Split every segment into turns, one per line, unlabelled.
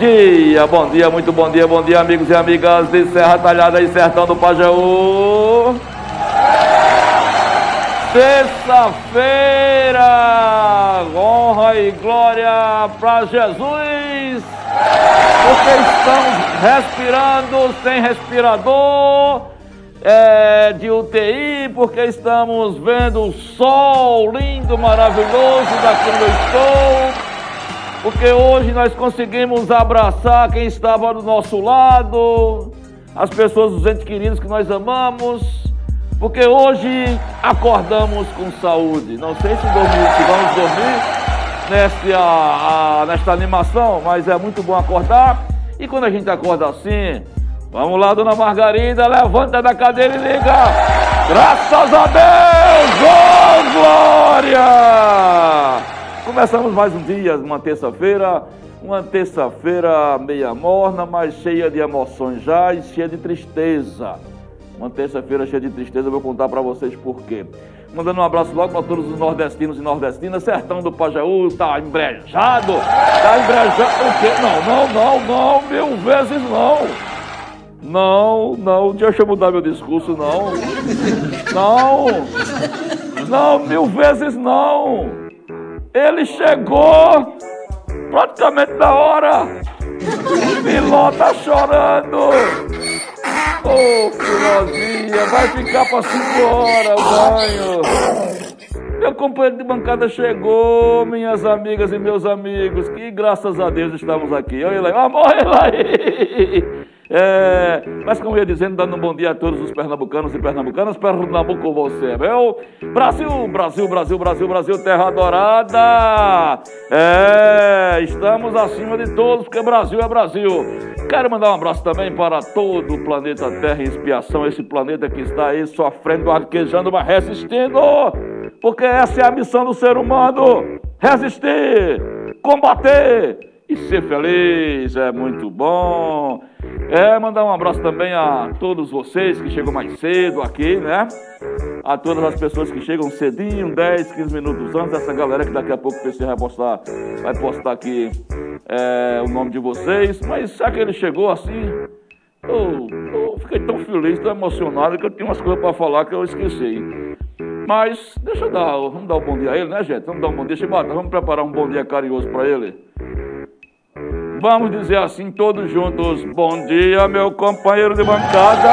dia, bom dia, muito bom dia, bom dia, amigos e amigas de Serra Talhada e Sertão do Pajeú. Sexta-feira, honra e glória para Jesus, porque estamos respirando sem respirador é, de UTI, porque estamos vendo o sol lindo, maravilhoso daqui onde eu estou, porque hoje nós conseguimos abraçar quem estava do nosso lado, as pessoas, os entes queridos que nós amamos porque hoje acordamos com saúde. Não sei se, dormir, se vamos dormir nesta, nesta animação, mas é muito bom acordar. E quando a gente acorda assim, vamos lá, dona Margarida, levanta da cadeira e liga. Graças a Deus! Oh, glória! Começamos mais um dia, uma terça-feira. Uma terça-feira meia morna, mas cheia de emoções já e cheia de tristeza. Uma terça-feira cheia de tristeza, eu vou contar para vocês por quê. Mandando um abraço logo para todos os nordestinos e nordestinas. Sertão do Pajaú tá embrejado. Tá embrejado. O quê? Não, não, não, não, mil vezes não. Não, não, deixa eu mudar meu discurso, não. Não. Não, mil vezes não. Ele chegou praticamente na hora. O Miló tá chorando. Ô, oh, filozinha, vai ficar para cinco horas o banho. Meu companheiro de bancada chegou, minhas amigas e meus amigos, que graças a Deus estamos aqui. Olha lá, amor, olha aí. É, mas como eu ia dizendo, dando um bom dia a todos os pernambucanos e pernambucanas, Pernambuco você, meu. Brasil, Brasil, Brasil, Brasil, Brasil, terra adorada. É, estamos acima de todos, porque Brasil é Brasil. Quero mandar um abraço também para todo o planeta Terra em expiação, esse planeta que está aí sofrendo, arquejando, mas resistindo. Porque essa é a missão do ser humano: resistir, combater e ser feliz é muito bom. É, mandar um abraço também a todos vocês que chegam mais cedo aqui, né? A todas as pessoas que chegam cedinho, 10, 15 minutos antes, essa galera que daqui a pouco o PC vai postar, vai postar aqui é, o nome de vocês. Mas já que ele chegou assim, eu, eu fiquei tão feliz, tão emocionado que eu tinha umas coisas para falar que eu esqueci. Mas deixa eu dar, vamos dar um bom dia a ele, né, gente? Vamos dar um bom dia. Chibata, vamos preparar um bom dia carinhoso para ele. Vamos dizer assim todos juntos. Bom dia, meu companheiro de bancada.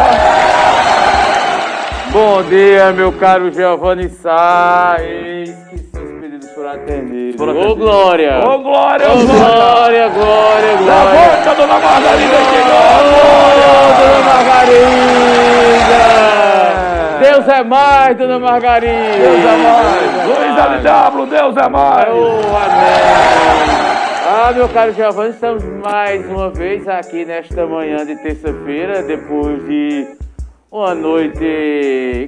Bom dia, meu caro Giovanni Sá. Eis que seus pedidos foram atendidos. Ô, Glória!
Ô, Glória!
Ô, Glória, Glória, Glória!
Levanta, dona Margarida chegou!
Ô, dona Margarida! Deus é mais, dona Margarida!
Deus é mais! Luiz LW, Deus é mais!
Ô, amém! Ah, meu caro Giovanni, estamos mais uma vez aqui nesta manhã de terça-feira, depois de uma noite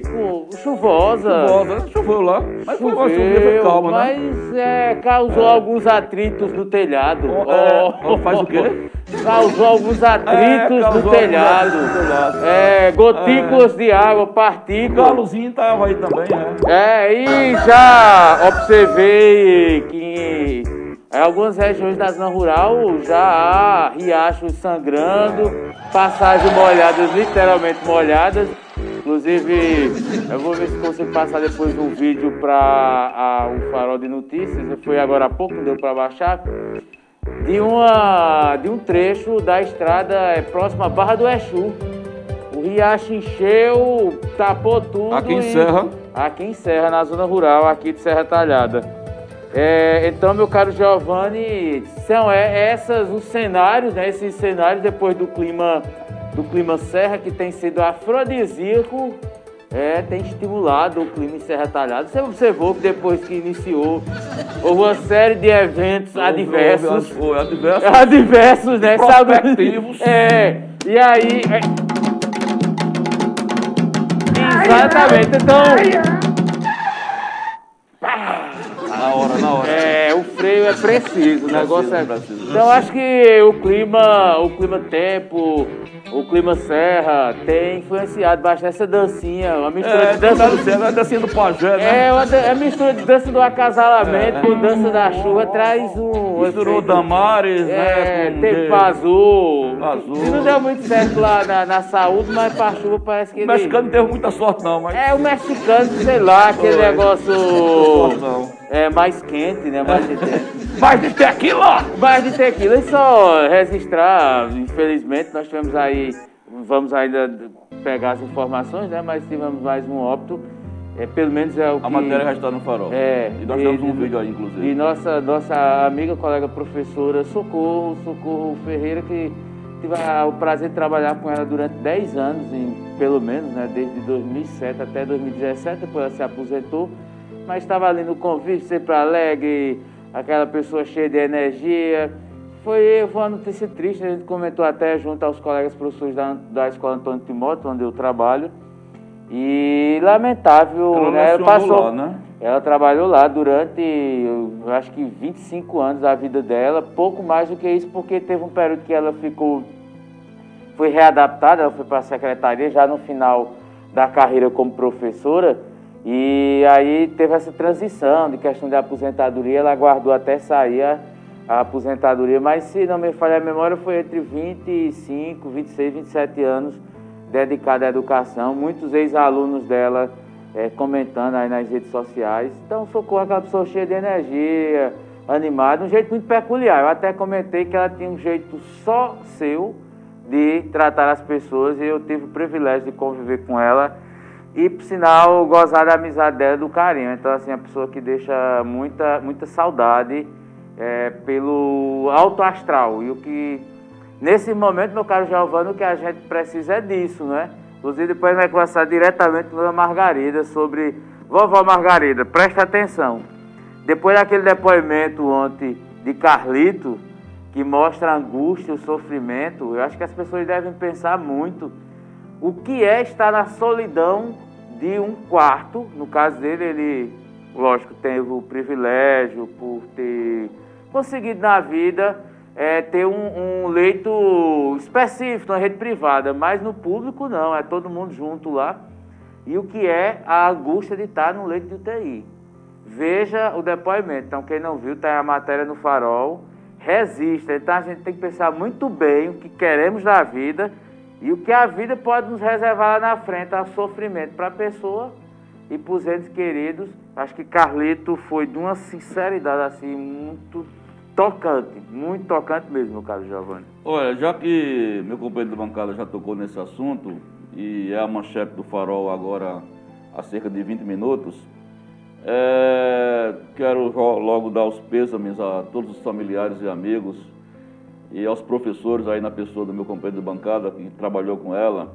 chuvosa.
Chuvosa, né? choveu lá, mas foi uma chuva, foi calma,
mas,
né?
Mas é, causou é. alguns atritos no telhado.
Oh, oh, faz o quê?
Causou alguns atritos é, causou no telhado. telhado. É, gotículas de água, partículas.
O galozinho estava aí também, né?
É, e já observei que em algumas regiões da zona rural já há riachos sangrando, passagens molhadas, literalmente molhadas. Inclusive, eu vou ver se consigo passar depois um vídeo para o Farol de Notícias. Foi agora há pouco, deu para baixar. De, uma, de um trecho da estrada é, próxima à Barra do Exu. O riacho encheu, tapou tudo.
Aqui em Serra?
Aqui em Serra, na zona rural, aqui de Serra Talhada. É, então, meu caro Giovanni, são é, essas os cenários, né, esses cenários depois do clima do clima serra que tem sido afrodisíaco é, tem estimulado o clima em Serra Talhada. Você observou que depois que iniciou, houve uma série de eventos adversos.
Foi, adversos.
Adversos, né?
Prospectivos.
Sabe? É. E aí. é- Exatamente. Então.
Na hora, na hora.
É, o freio é preciso, o negócio é.
preciso.
Então acho que o clima, o clima tempo, o clima serra tem influenciado bastante essa dancinha, uma mistura
É,
de dança do
do céu, é dancinha do pajé, né?
É, uma é mistura de dança do acasalamento com dança da chuva, traz um.
Misturou
efeito-
Damares,
É,
né?
tempo azul.
Azul.
Não deu muito certo lá na, na saúde, mas pra chuva parece que
O
ele.
mexicano não teve muita sorte, não, mas.
É, o mexicano, sei lá, aquele negócio.
Não.
É, mais quente, né? Mais intenso.
Mas de tequila!
Mas de tequila, e só registrar, infelizmente, nós tivemos aí, vamos ainda pegar as informações, né? Mas tivemos mais um óbito, é, pelo menos é o que...
A matéria já está no farol.
É,
E nós temos um
e-
vídeo aí,
E
inclusive.
nossa, nossa amiga, colega professora Socorro, Socorro Ferreira, que tive a- o prazer de trabalhar com ela durante 10 anos, em, pelo menos, né, desde 2007 até 2017, depois ela se aposentou, mas estava ali no convívio, sempre alegre, aquela pessoa cheia de energia. Foi, foi uma notícia triste, a gente comentou até junto aos colegas professores da, da Escola Antônio Timóteo, onde eu trabalho. E lamentável,
Ela
né?
lecionou
passou,
lá, né?
ela trabalhou lá durante, eu acho que 25 anos da vida dela, pouco mais do que isso, porque teve um período que ela ficou, foi readaptada, ela foi para a secretaria já no final da carreira como professora, e aí teve essa transição de questão de aposentadoria, ela aguardou até sair a, a aposentadoria, mas se não me falha a memória, foi entre 25, 26, 27 anos dedicada à educação, muitos ex-alunos dela é, comentando aí nas redes sociais. Então, Socorro aquela pessoa cheia de energia, animada, um jeito muito peculiar. Eu até comentei que ela tinha um jeito só seu de tratar as pessoas e eu tive o privilégio de conviver com ela e, por sinal, gozar da amizade dela do carinho. Então, assim, uma pessoa que deixa muita, muita saudade é, pelo alto astral. E o que, nesse momento, meu caro Giovanni, o que a gente precisa é disso, né? Inclusive, depois vai conversar diretamente com a Margarida sobre. Vovó Margarida, presta atenção. Depois daquele depoimento ontem de Carlito, que mostra a angústia, o sofrimento, eu acho que as pessoas devem pensar muito o que é estar na solidão de um quarto. No caso dele, ele, lógico, teve o privilégio por ter conseguido na vida é, ter um, um leito específico na rede privada, mas no público não, é todo mundo junto lá. E o que é a angústia de estar no leito de UTI. Veja o depoimento. Então, quem não viu, tem a matéria no farol. Resista. Então, a gente tem que pensar muito bem o que queremos da vida e o que a vida pode nos reservar lá na frente, a sofrimento para a pessoa e para os entes queridos. Acho que Carlito foi de uma sinceridade assim muito tocante, muito tocante mesmo, meu caro Giovanni.
Olha, já que meu companheiro de bancada já tocou nesse assunto, e é a manchete do farol agora há cerca de 20 minutos, é, quero logo dar os pêsames a todos os familiares e amigos e aos professores aí na pessoa do meu companheiro de bancada que trabalhou com ela.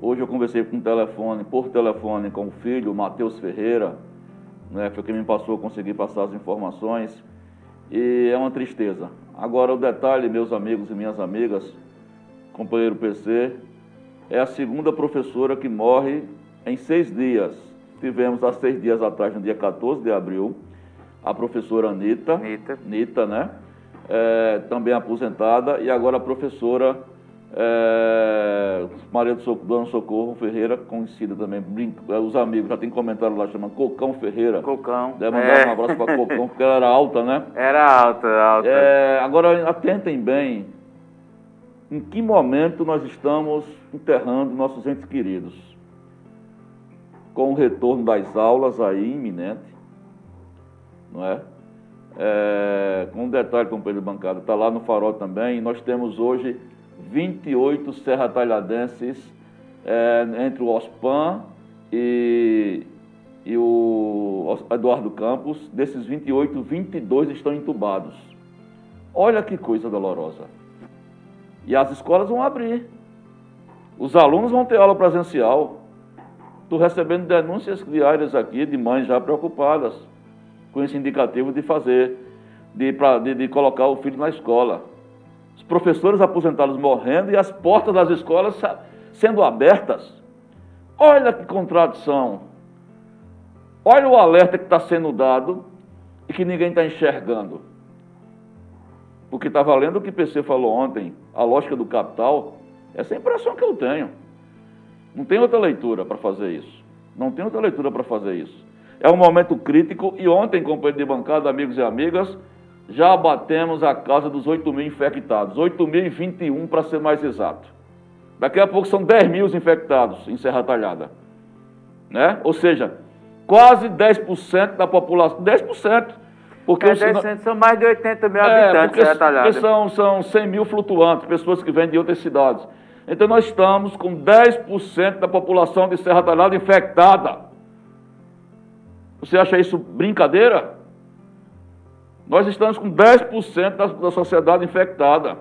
Hoje eu conversei por telefone, por telefone com o filho, o Matheus Ferreira, né, foi quem me passou, consegui passar as informações. E é uma tristeza. Agora o detalhe, meus amigos e minhas amigas, companheiro PC, é a segunda professora que morre em seis dias. Tivemos há seis dias atrás, no dia 14 de abril, a professora Anitta,
Anitta.
Nita, né? É, também aposentada, e agora a professora é, Maria do Socorro, Dona Socorro Ferreira, conhecida também, brinca, é, os amigos já tem comentário lá, chama Cocão Ferreira.
Cocão.
Deve mandar
É.
um abraço para Cocão, porque ela era alta, né?
Era alta, alta.
É, agora, atentem bem em que momento nós estamos enterrando nossos entes queridos. Com o retorno das aulas aí iminente, não é? É, um detalhe, companheiro de bancada, está lá no farol também, nós temos hoje 28 serra talhadenses é, entre o OSPAN e, e o Eduardo Campos. Desses 28, 22 estão entubados. Olha que coisa dolorosa. E as escolas vão abrir. Os alunos vão ter aula presencial. Estou recebendo denúncias diárias aqui de mães já preocupadas com esse indicativo de fazer, de, pra, de, de colocar o filho na escola. Os professores aposentados morrendo e as portas das escolas sendo abertas. Olha que contradição. Olha o alerta que está sendo dado e que ninguém está enxergando. Porque está valendo o que o PC falou ontem, a lógica do capital, essa é a impressão que eu tenho. Não tem outra leitura para fazer isso. Não tem outra leitura para fazer isso. É um momento crítico e ontem, companheiro de bancada, amigos e amigas, já abatemos a casa dos 8 mil infectados. 8.021 para ser mais exato. Daqui a pouco são 10 mil infectados em Serra Talhada. Né? Ou seja, quase 10% da população. 10%.
Porque é, 10% são mais de 80 mil é, habitantes
Talhada. Porque são, são 100 mil flutuantes, pessoas que vêm de outras cidades. Então nós estamos com 10% da população de Serra Talhada infectada. Você acha isso brincadeira? Nós estamos com 10% da, da sociedade infectada.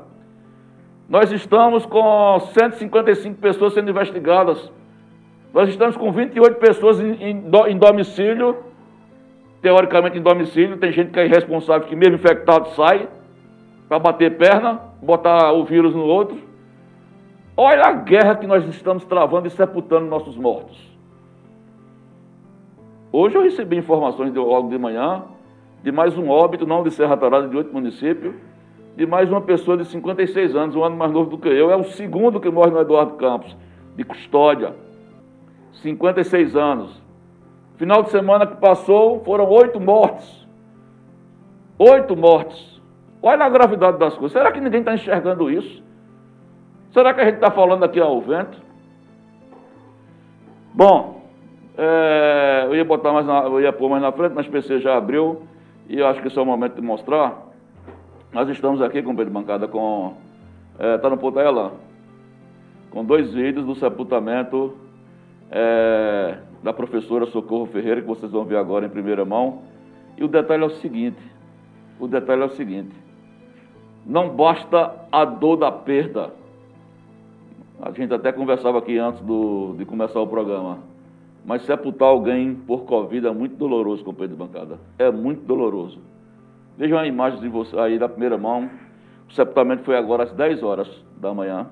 Nós estamos com 155 pessoas sendo investigadas. Nós estamos com 28 pessoas em, em, em domicílio, teoricamente em domicílio. Tem gente que é irresponsável, que mesmo infectado sai para bater perna, botar o vírus no outro. Olha a guerra que nós estamos travando e sepultando nossos mortos. Hoje eu recebi informações de, logo de manhã de mais um óbito, não de Serra Tarada, de outro município, de mais uma pessoa de 56 anos, um ano mais novo do que eu. É o segundo que morre no Eduardo Campos, de custódia. 56 anos. Final de semana que passou, foram oito mortes. Oito mortes. Olha a gravidade das coisas. Será que ninguém está enxergando isso? Será que a gente está falando aqui ao vento? Bom, é, eu ia botar mais na, eu ia pôr mais na frente, mas o PC já abriu e eu acho que esse é o momento de mostrar. Nós estamos aqui com o Pedro Bancada com. Está é, tá no ponto ela? Com dois vídeos do sepultamento é, da professora Socorro Ferreira, que vocês vão ver agora em primeira mão. E o detalhe é o seguinte: o detalhe é o seguinte. Não basta a dor da perda a gente até conversava aqui antes do, de começar o programa. Mas sepultar alguém por Covid é muito doloroso, companheiro de bancada. É muito doloroso. Vejam a imagem de você aí da primeira mão. O sepultamento foi agora às 10 horas da manhã.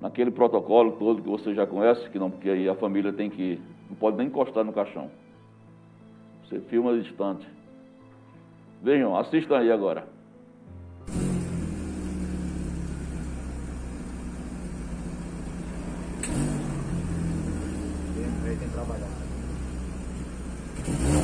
Naquele protocolo todo que você já conhece, que não, porque aí a família tem que. não pode nem encostar no caixão. Você filma distante. Vejam, assistam aí agora. Mm-hmm.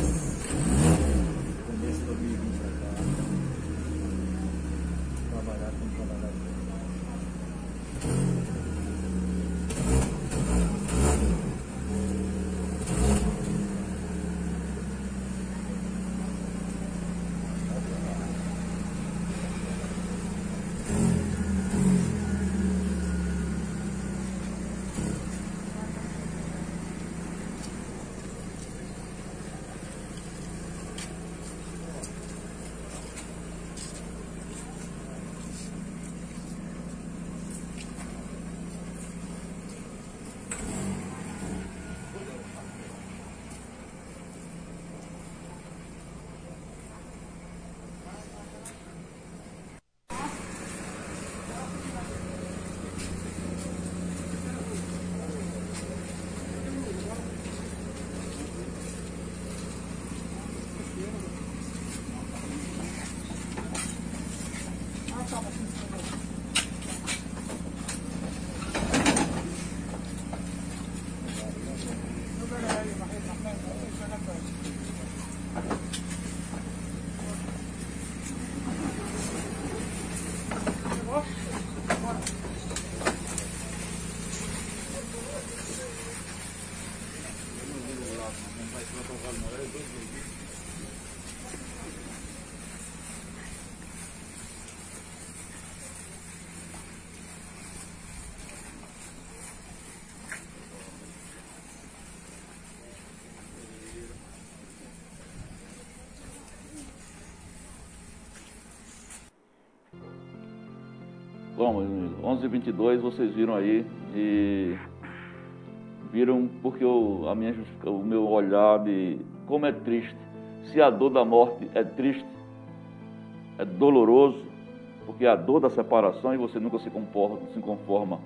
Bom, 11h22 vocês viram aí e viram porque eu, a minha, o meu olhar de como é triste. Se a dor da morte é triste, é doloroso, porque é a dor da separação e você nunca se conforma, se conforma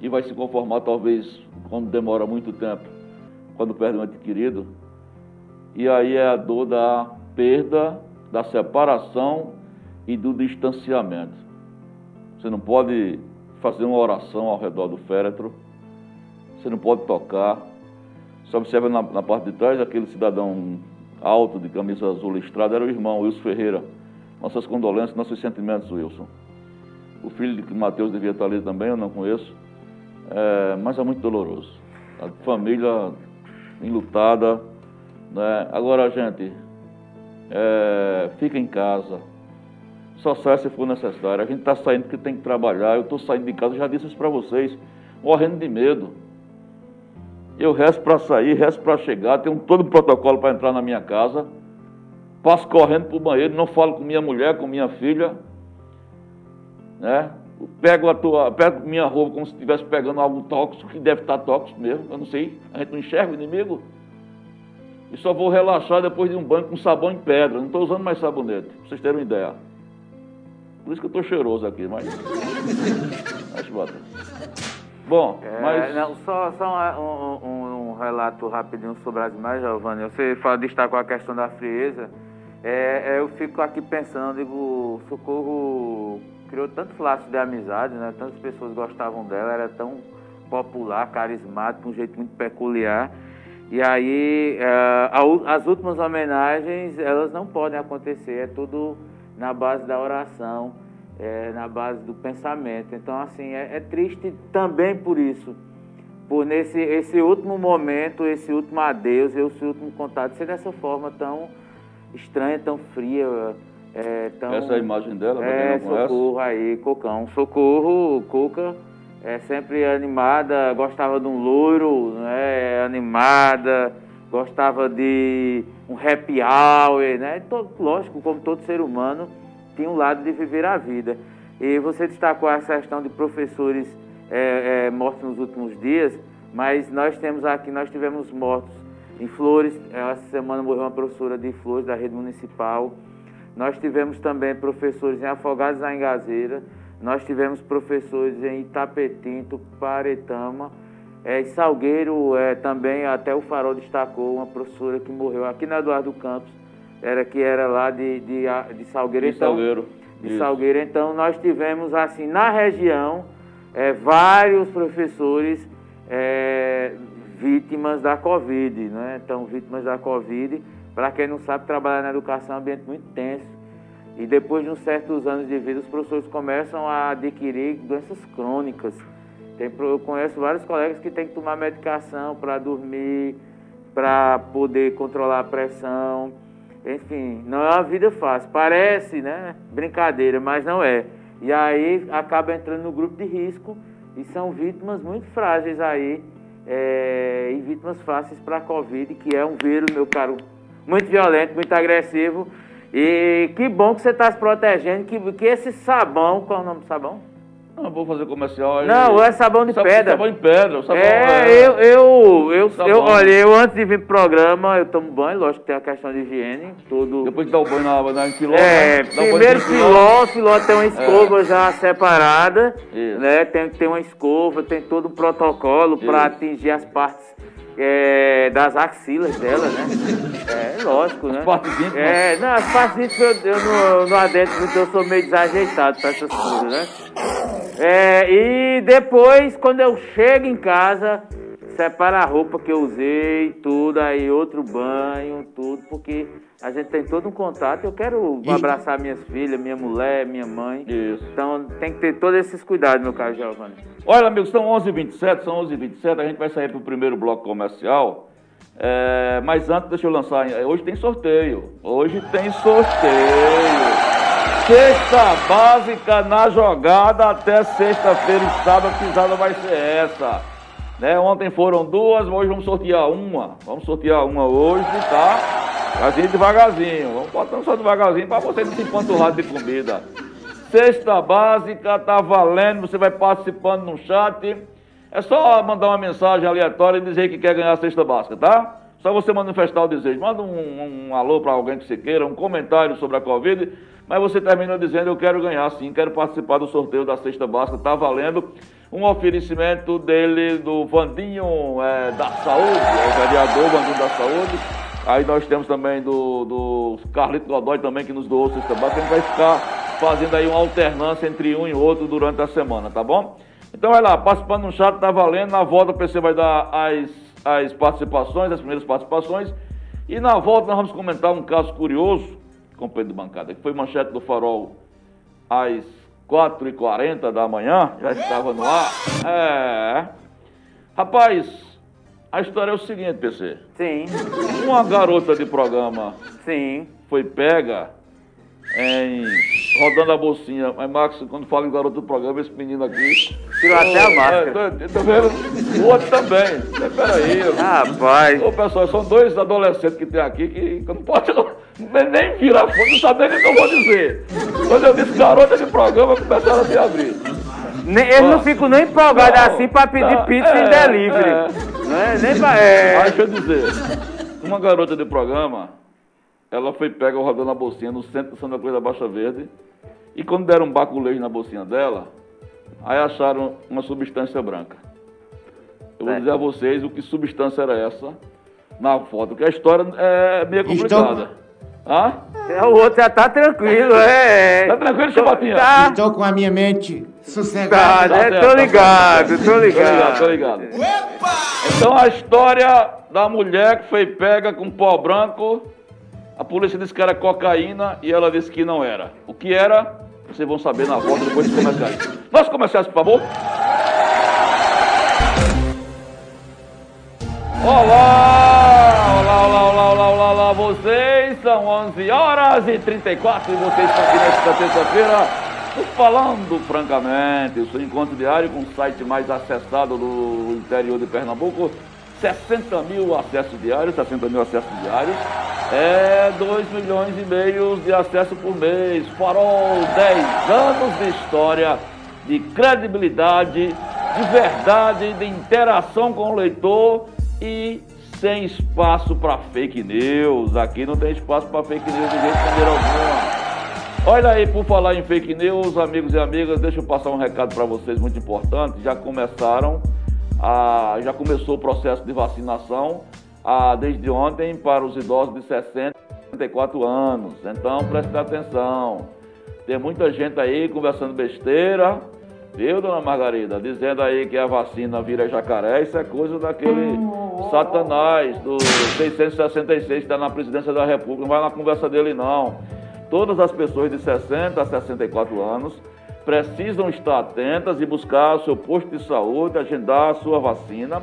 e vai se conformar talvez quando demora muito tempo, quando perde um ente querido. E aí é a dor da perda, da separação e do distanciamento. Você não pode fazer uma oração ao redor do féretro, você não pode tocar. Você observa na, na parte de trás aquele cidadão alto, de camisa azul listrada, era o irmão Wilson Ferreira. Nossas condolências, nossos sentimentos, Wilson. O filho de Mateus devia estar ali também, eu não conheço. É, mas é muito doloroso. A família enlutada. Né? Agora, gente, é, fica em casa. Só sai se for necessário. A gente está saindo porque tem que trabalhar. Eu estou saindo de casa, já disse isso para vocês, morrendo de medo. Eu resto para sair, resto para chegar, tenho todo o protocolo para entrar na minha casa. Passo correndo para o banheiro, não falo com minha mulher, com minha filha. Né? Pego, a tua, pego minha roupa como se estivesse pegando algo tóxico, que deve estar tóxico mesmo, eu não sei. A gente não enxerga o inimigo. E só vou relaxar depois de um banho com sabão em pedra. Não estou usando mais sabonete, para vocês terem uma ideia. Por isso que eu estou cheiroso aqui, mas. mas bota. Bom,
É,
mas.
não, só só um, um- um relato rapidinho sobre as imagens, Giovanni. Você fala, destacou a questão da frieza. É, é, eu fico aqui pensando, digo, o Socorro criou tantos laços de amizade, né? Tantas pessoas gostavam dela, era tão popular, carismática, um jeito muito peculiar. E aí, u- as últimas homenagens, elas não podem acontecer, é tudo na base da oração, é, na base do pensamento. Então, assim, é, é triste também por isso, por nesse esse último momento, esse último adeus, esse último contato ser dessa forma tão estranha, tão fria, é, tão...
Essa é a imagem dela, quem
É,
conhece.
socorro aí, Cocão. Socorro, Cuca, é sempre animada, gostava de um loiro, né, animada, gostava de um happy hour, né? Todo, lógico, como todo ser humano, tinha um lado de viver a vida. E você destacou essa questão de professores é, é, mortos nos últimos dias, mas nós temos aqui, nós tivemos mortos em Flores, essa semana morreu uma professora de Flores da rede municipal, nós tivemos também professores em Afogados da Engazeira, nós tivemos professores em Itapetinto, Paretama, é, em Salgueiro é, também, até o Farol destacou, uma professora que morreu aqui na Eduardo Campos, era, que era lá de, de, de Salgueiro.
De Salgueiro.
De
Isso.
Salgueiro. Então, nós tivemos, assim, na região, é, vários professores é, vítimas da Covid, né? Então, vítimas da Covid, para quem não sabe, trabalhar na educação é um ambiente muito tenso. E depois de uns certos anos de vida, os professores começam a adquirir doenças crônicas. Tem, eu conheço vários colegas que têm que tomar medicação para dormir, para poder controlar a pressão. Enfim, não é uma vida fácil. Parece, né? Brincadeira, mas não é. E aí acaba entrando no grupo de risco e são vítimas muito frágeis aí. é, e vítimas fáceis para a Covid, que é um vírus, meu caro, muito violento, muito agressivo. E que bom que você está se protegendo, que, que esse sabão, qual é o nome do sabão?
Não, vou fazer comercial. aí.
Não, é sabão de
Sabão-
pedra.
Sabão em pedra. Sabão,
É, eu, eu, eu,
Sabão.
eu, olha, eu antes de vir pro programa, eu tomo banho, lógico que tem a questão de higiene, tudo.
Depois de dar o banho na, na filó,
É,
né?
Primeiro filó, filó tem uma escova já separada,
Isso.
né? Tem que ter uma escova, tem todo um protocolo para atingir as partes é, das axilas dela, né? É, lógico, né?
partes íntimas.
É, não, as partes íntimas eu, eu não, não adentro muito, eu sou meio desajeitado para essas coisas, né? É, e depois, quando eu chego em casa, separa a roupa que eu usei, tudo, aí outro banho, tudo, porque a gente tem todo um contato. Eu quero abraçar minhas filhas, minha mulher, minha mãe.
Isso.
Então tem que ter todos esses cuidados, meu caro Giovanni.
Olha, amigos, são 11h27, são 11h27, a gente vai sair para o primeiro bloco comercial. É, mas antes, deixa eu lançar. Hoje tem sorteio. Hoje tem sorteio. Sexta básica na jogada até sexta-feira e sábado, a pisada vai ser essa. Né? Ontem foram duas, hoje vamos sortear uma. Vamos sortear uma hoje, tá? Assim devagarzinho. Vamos botando só devagarzinho para você não se empanturrar de comida. Sexta básica, tá valendo, você vai participando no chat. É só mandar uma mensagem aleatória e dizer que quer ganhar a cesta básica, tá? Só você manifestar o desejo. Manda um, um alô para alguém que você queira, um comentário sobre a Covid, mas você termina dizendo: Eu quero ganhar sim, quero participar do sorteio da cesta básica, tá valendo. Um oferecimento dele, do Vandinho é, da Saúde, é o vereador Vandinho da Saúde. Aí nós temos também do, do Carlito Godoy também, que nos doou cesta básica. A gente vai ficar fazendo aí uma alternância entre um e outro durante a semana, tá bom? Então vai lá, participando no chat, tá valendo. Na volta o PC vai dar as, as participações, as primeiras participações. E na volta nós vamos comentar um caso curioso, companheiro de bancada, que foi manchete do Farol às 4h40 da manhã, já estava no ar. É. Rapaz, a história é o seguinte, PC.
Sim.
Uma garota de programa
Sim.
foi pega em rodando a bolsinha. Mas, Max, quando fala em garoto do programa, esse menino aqui.
Tirou até a máscara.
É, tô, tô vendo. O outro também. É, peraí.
Rapaz.
Ô, pessoal, são dois adolescentes que tem aqui que, que não pode nem virar fundo, não sabe nem o que eu vou dizer. Quando eu disse garota de programa, começaram a se abrir.
Nem, eles não ficam nem empolgados
Não,
assim pra pedir
não,
pizza
é,
em delivery.
é.
Não é? Nem pra. É.
Mas deixa eu dizer, uma garota de programa, ela foi pega rodando a bolsinha no centro do Santa Cruz da Baixa Verde, e quando deram um baculejo na bolsinha dela, aí acharam uma substância branca. Eu vou
Certo.
dizer a vocês o que substância era essa na foto, porque a história é meio complicada. Hã?
É, O outro já tá tranquilo, é.
Tá tranquilo, Chapatinha?
Tá.
Estou com a minha mente
Tá,
sossegada.
né? Tô
tá
ligado, tô
Tô ligado,
ligado.
tô ligado. Então a história da mulher que foi pega com pó branco, a polícia disse que era cocaína e ela disse que não era. O que era? Vocês vão saber na volta depois dos comerciais. Nós comerciais, por favor. Olá, olá, olá, olá, olá, olá, olá, vocês. São 11 horas e 34 e vocês estão aqui nesta terça-feira Falando Francamente, o seu encontro diário com o site mais acessado do interior de Pernambuco. 60 mil acessos diários, 60 mil acessos diários, é 2 milhões e meio de acessos por mês. Farol, 10 anos de história, de credibilidade, de verdade, de interação com o leitor e sem espaço para fake news. Aqui não tem espaço para fake news de jeito maneira alguma. Olha aí, por falar em fake news, amigos e amigas, deixa eu passar um recado para vocês muito importante. Já começaram, a, já começou o processo de vacinação a, desde ontem para os idosos de 60 e 64 anos. Então, preste atenção. Tem muita gente aí conversando besteira, viu, dona Margarida? Dizendo aí que a vacina vira jacaré, isso é coisa daquele satanás do 666 que está na presidência da República. Não vai na conversa dele, não. Todas as pessoas de 60 a 64 anos precisam estar atentas e buscar o seu posto de saúde, agendar a sua vacina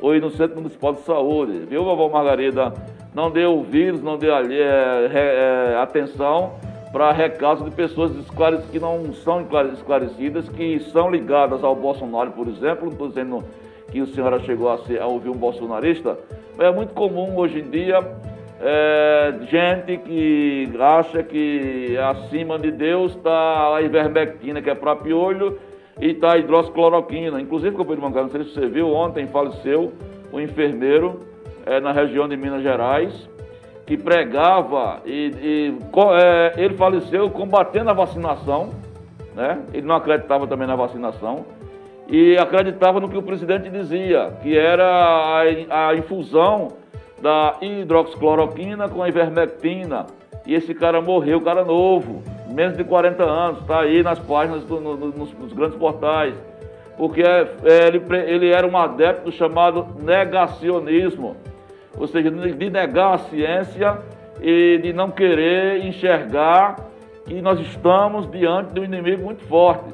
ou ir no Centro Municipal de Saúde. Viu, vovó Margarida? Não dê ouvidos, não dê é, é, atenção para recados de pessoas que não são esclare- esclarecidas, que são ligadas ao Bolsonaro, por exemplo. Não estou dizendo que o senhora chegou a, ser, a ouvir um bolsonarista, mas é muito comum hoje em dia é, gente que acha que acima de Deus está a ivermectina, que é para piolho, e está a hidroxicloroquina. Inclusive, companheiro bancário, não sei se você viu, ontem faleceu o enfermeiro é, na região de Minas Gerais, que pregava e, e é, ele faleceu combatendo a vacinação, né? Ele não acreditava também na vacinação e acreditava no que o presidente dizia, que era a, a infusão da hidroxicloroquina com a ivermectina. E esse cara morreu, cara novo, menos de 40 anos, está aí nas páginas, do- no- no- nos, nos grandes portais. Porque é, é, ele, ele era um adepto chamado negacionismo, ou seja, de negar a ciência e de não querer enxergar que nós estamos diante de um inimigo muito forte.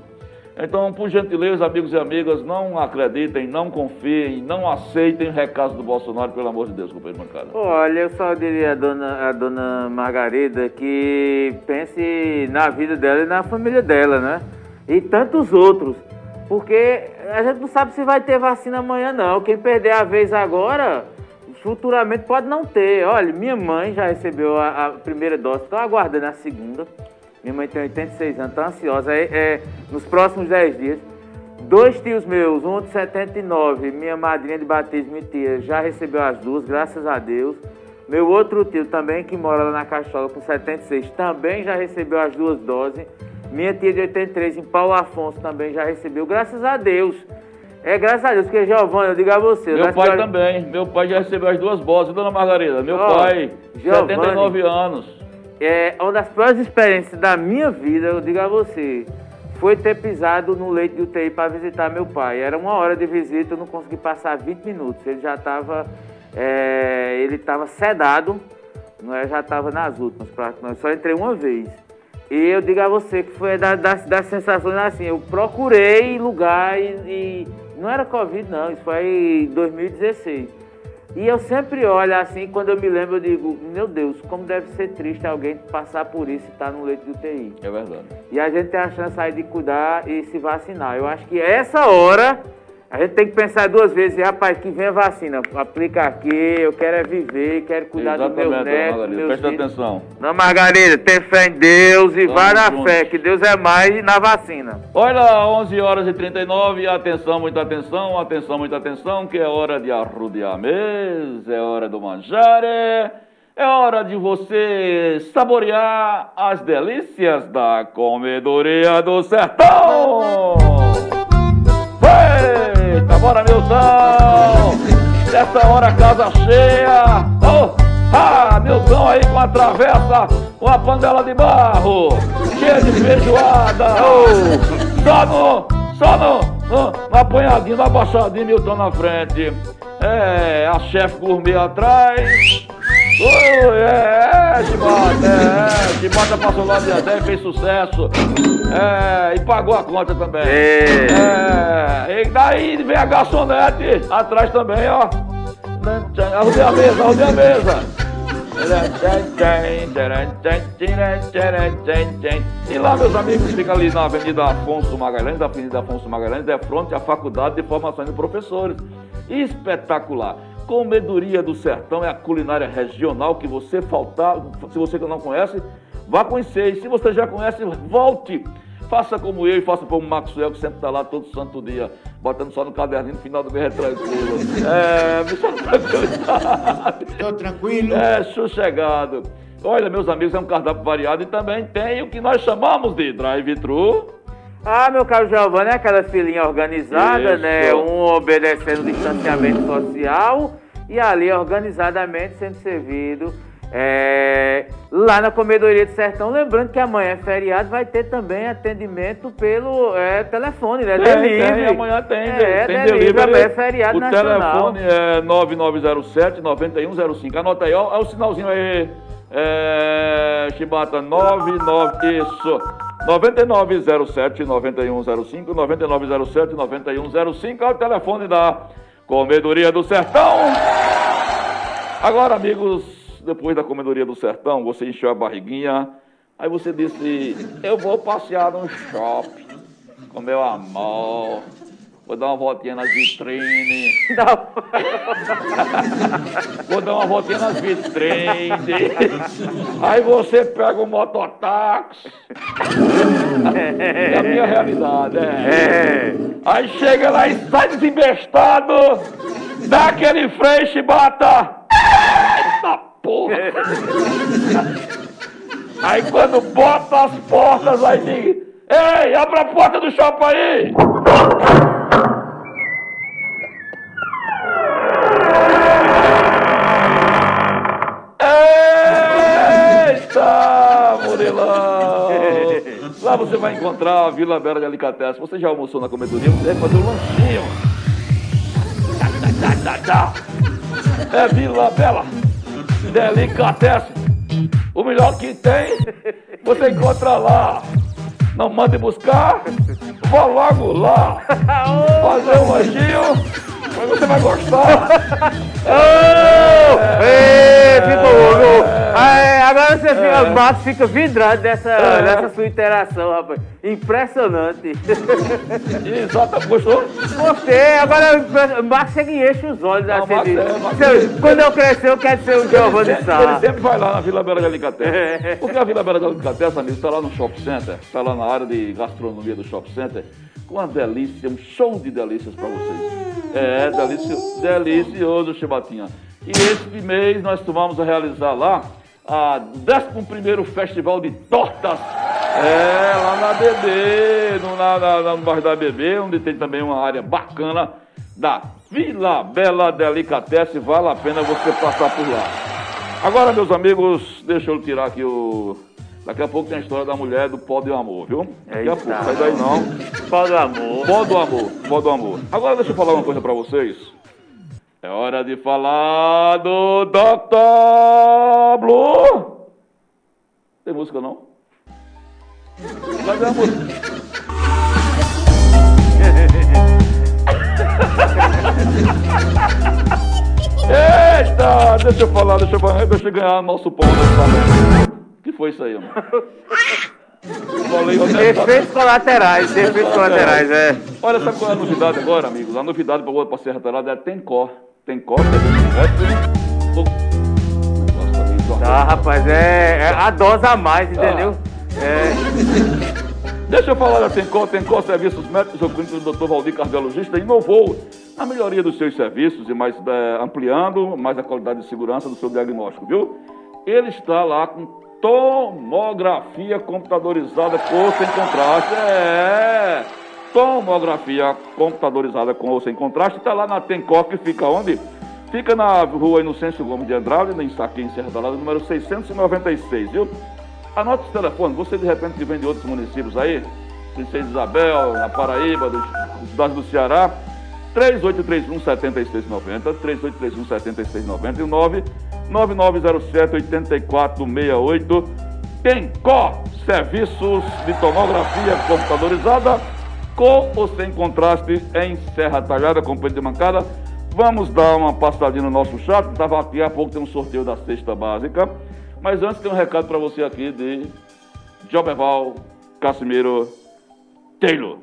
Então, por gentileza, amigos e amigas, não acreditem, não confiem, não aceitem recados do Bolsonaro, pelo amor de Deus, companheiro bancada.
Olha, eu só diria a dona, dona Margarida que pense na vida dela e na família dela, né? E tantos outros. Porque a gente não sabe se vai ter vacina amanhã, não. Quem perder a vez agora, futuramente pode não ter. Olha, minha mãe já recebeu a, a primeira dose, estou aguardando a segunda. Minha mãe tem 86 anos, está ansiosa. É, é, nos próximos 10 dias Dois tios meus, um de 79, minha madrinha de batismo e tia, já recebeu as duas, graças a Deus. Meu outro tio também, que mora lá na Cachola com 76, também já recebeu as duas doses. Minha tia de 83, em Paulo Afonso, também já recebeu, graças a Deus. É graças a Deus, porque Giovanni, eu digo a você.
Meu pai senhora... também, meu pai já recebeu as duas doses, dona Margarida. Meu oh, pai, Giovani, 79 anos.
É uma das piores experiências da minha vida, eu digo a você foi ter pisado no leito de UTI para visitar meu pai. Era uma hora de visita, eu não consegui passar 20 minutos. Ele já estava é, ele estava sedado, não é, já estava nas últimas, pra, só entrei uma vez. E eu digo a você que foi das sensações assim, eu procurei lugar e, e não era Covid não, isso foi em 2016. E eu sempre olho assim, quando eu me lembro, eu digo, meu Deus, como deve ser triste alguém passar por isso e estar tá no leito de UTI.
É verdade.
E a gente tem a chance aí de cuidar e se vacinar. Eu acho que essa hora a gente tem que pensar duas vezes, rapaz, que vem a vacina, aplica aqui, eu quero é viver, quero cuidar
Exatamente,
do meu neto,
Margarida,
meus
presta atenção.
Não, Margarida, tem fé em Deus e vai na juntos. fé, que Deus é mais na vacina.
Olha, 11 horas e 39, atenção, muita atenção, atenção, muita atenção, que é hora de arrudear a mesa, é hora do manjar, é, é hora de você saborear as delícias da comedoria do sertão. Eita, bora, Milton! Nessa hora, casa cheia! Oh, ah, Milton aí com a travessa, com a panela de barro, cheia de feijoada! Oh, só no, só no, no, no apanhadinho, na baixadinha, Milton na frente. É, a chefe gourmet atrás. Oi, é, é, Chibata, é, Chibata passou lá de até fez sucesso. É, e pagou a conta também. É. é e daí vem a garçonete atrás também, ó. Arrumei a mesa, arrumei a mesa. E lá, meus amigos, fica ali na Avenida Afonso Magalhães, Avenida Afonso Magalhães, é fronte à Faculdade de Formação de Professores. Espetacular. Comedoria do Sertão é a culinária regional que você faltar, se você não conhece, vá conhecer. E se você já conhece, volte. Faça como eu e faça como o Maxwell, que sempre está lá todo santo dia, botando só no caderninho no final do mês é tranquilo. É, tranquilidade.
Estou tranquilo.
É, sossegado. Olha, meus amigos, é um cardápio variado e também tem o que nós chamamos de drive-thru.
Ah, meu caro Giovanni, é aquela filinha organizada, Isso. né? Um obedecendo o distanciamento social e ali organizadamente sendo servido é, lá na Comedoria do Sertão. Lembrando que amanhã é feriado, vai ter também atendimento pelo é, telefone, né?
Tem, delivery. Tem, amanhã tem, é, tem delivery. delivery.
É feriado
o
nacional.
O telefone é 9907-9105. Anota aí, ó, ó o sinalzinho aí. É, Chibata 99, isso. 9907 9105, 9907 9105 é o telefone da Comedoria do Sertão. Agora, amigos, depois da Comedoria do Sertão, você encheu a barriguinha, aí você disse: Eu vou passear no shopping com meu amor. Vou dar uma voltinha nas vitrines. Vou dar uma voltinha nas vitrines. Aí você pega o mototáxi. É a minha realidade, é. é. Aí chega lá e sai desembestado, dá aquele freio e bata. Eita porra! Aí quando bota as portas, aí diz, ei, abre a porta do shopping aí! Você vai encontrar a Vila Bela de Alicates. Você já almoçou na comedoria? Você deve fazer um lanchinho. É Vila Bela Delicatessen. O melhor que tem, você encontra lá. Não mande buscar, vá logo lá. Fazer um lanchinho mas você vai gostar.
oh, é, ficou, é, agora você fica, é. Marcos fica vidrado dessa, é. dessa sua interação, rapaz. Impressionante.
Exato, gostou?
Gostei, agora o Marcos chega e enche os olhos. Não, assim, de, é, Marcos, quando eu crescer, eu quero ser um Giovanni Sá.
Ele sempre vai lá na Vila Bela de Alicatessa. É. Porque a Vila Bela de Alicatessa, amigo, está lá no shopping center, está lá na área de gastronomia do shopping center com uma delícia, um show de delícias para vocês. É, delicioso, delicioso, Chibatinha. E este mês nós tomamos a realizar lá a 11 Festival de Tortas. É, lá na BB, no, na, na, no bairro da BB, onde tem também uma área bacana da Vila Bela Delicatessen. Vale a pena você passar por lá. Agora, meus amigos, deixa eu tirar aqui o. Daqui a pouco tem a história da mulher do pó do amor, viu? Daqui a pouco, sai daí não.
Pó do amor.
Pó do amor, pó do amor. Agora deixa eu falar uma coisa pra vocês. É hora de falar do Dr. Blue. Tem música não? Cadê a música? Eita, deixa eu falar, deixa eu falar, deixa eu ganhar nosso pão O que foi isso aí, mano?
Falei, efeitos colaterais, efeitos colaterais, é.
Olha, sabe qual é a novidade agora, amigos? A novidade para a Serra Talhada é Tencor. Tencor, é
Tá, rapaz, é, é, a dose a mais, entendeu? Ah.
É. Deixa eu falar da Tencor. Tencor Serviços Médicos, o clínico do Dr. Valdir Cardiologista inovou a melhoria dos seus serviços e mais é, ampliando mais a qualidade de segurança do seu diagnóstico, viu? Ele está lá com tomografia computadorizada com ou sem contraste. É, tomografia computadorizada com ou sem contraste. Está lá na Tencor, que fica onde? Fica na rua Inocêncio Gomes de Andrade, aqui em Serra da Lada, número 696, viu? Anote os telefones, você de repente que vem de outros municípios aí, Princesa Isabel, na Paraíba, dos, cidades do Ceará, 3831 7690, 3831 7690 e 9907 8468. Tem CO, serviços de tomografia computadorizada, com ou sem contraste em Serra Talhada, companhia de mancada. Vamos dar uma passadinha no nosso chat, estava aqui há pouco tem um sorteio da cesta básica. Mas antes tem um recado para você aqui de Jobeval Casimiro Taylor.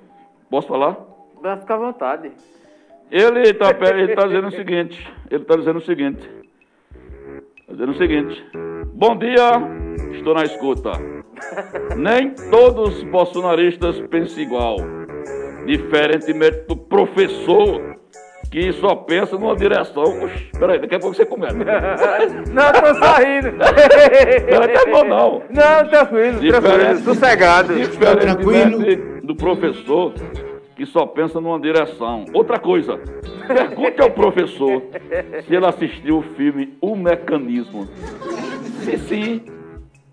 Posso falar?
Vai ficar à vontade.
Ele está tá dizendo o seguinte. Ele está dizendo o seguinte. Está dizendo o seguinte. Bom dia, estou na escuta. Nem todos os bolsonaristas pensam igual. Diferentemente do professor que só pensa numa direção. Oxi, peraí, daqui a pouco você começa.
não, tô saindo.
Não é bom, não.
Não, tranquilo, diferente, tranquilo, sossegado.
Diferente tranquilo. do professor que só pensa numa direção. Outra coisa, pergunte ao professor se ele assistiu o filme O Mecanismo. Se sim,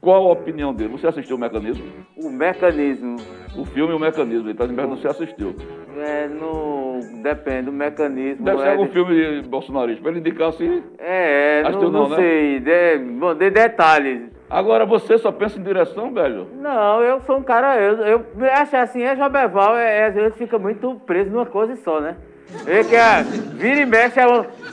qual a opinião dele? Você assistiu o Mecanismo?
O Mecanismo.
O filme O Mecanismo, ele está dizendo que você assistiu.
É, no... depende do mecanismo.
Deve ser é algum de... filme de bolsonarista, para ele indicar se...
É, não, não, não, sei, né? de... Bom, de detalhes.
Agora, você só pensa em direção, velho?
Não, eu sou um cara, eu, eu acho assim, é Jobeval, é, é, às vezes fica muito preso numa coisa só, né? Ele que é, vira e mexe, é,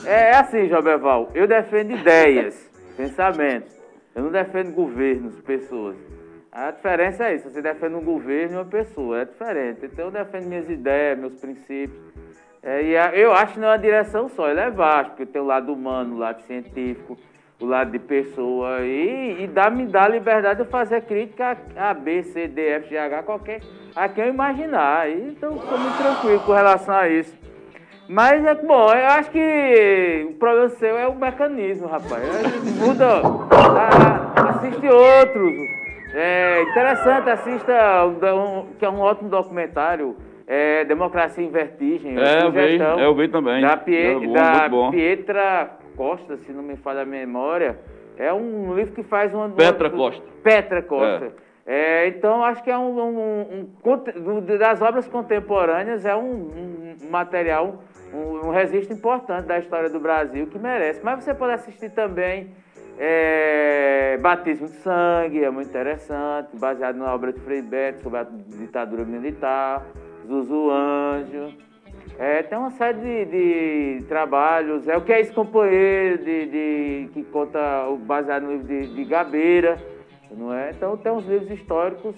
é, é assim, Jobeval, eu defendo ideias, pensamentos, eu não defendo governos, pessoas. A diferença é isso, você defende um governo e uma pessoa, é diferente. Então eu defendo minhas ideias, meus princípios. É, e a, eu acho que não é uma direção só, ele é vasto, porque tem o lado humano, o lado científico, o lado de pessoa, e, e dá, me dá a liberdade de fazer crítica a, a B, C, D, F, G, H, qualquer, a quem eu imaginar. E, então estou muito tranquilo com relação a isso. Mas é bom, eu acho que o problema seu é o mecanismo, rapaz. Muda, assiste outros. É interessante, assista, um, que é um ótimo documentário, é, Democracia em Vertigem.
É, eu vi, eu vi também.
Da, Pie, é bom, da Pietra Costa, se não me falha a memória. É um livro que faz uma...
Petra Costa.
Petra Costa. É. é então, acho que é um, um, um, das obras contemporâneas, é um, material, um, registro importante da história do Brasil que merece. Mas você pode assistir também é, batismo de sangue, é muito interessante, baseado na obra de Frei Beto sobre a ditadura militar, Zuzu Anjo. É, tem uma série de, de, trabalhos, é o que é esse companheiro de, de, que conta baseado no livro de, de Gabeira, não é? Então tem uns livros históricos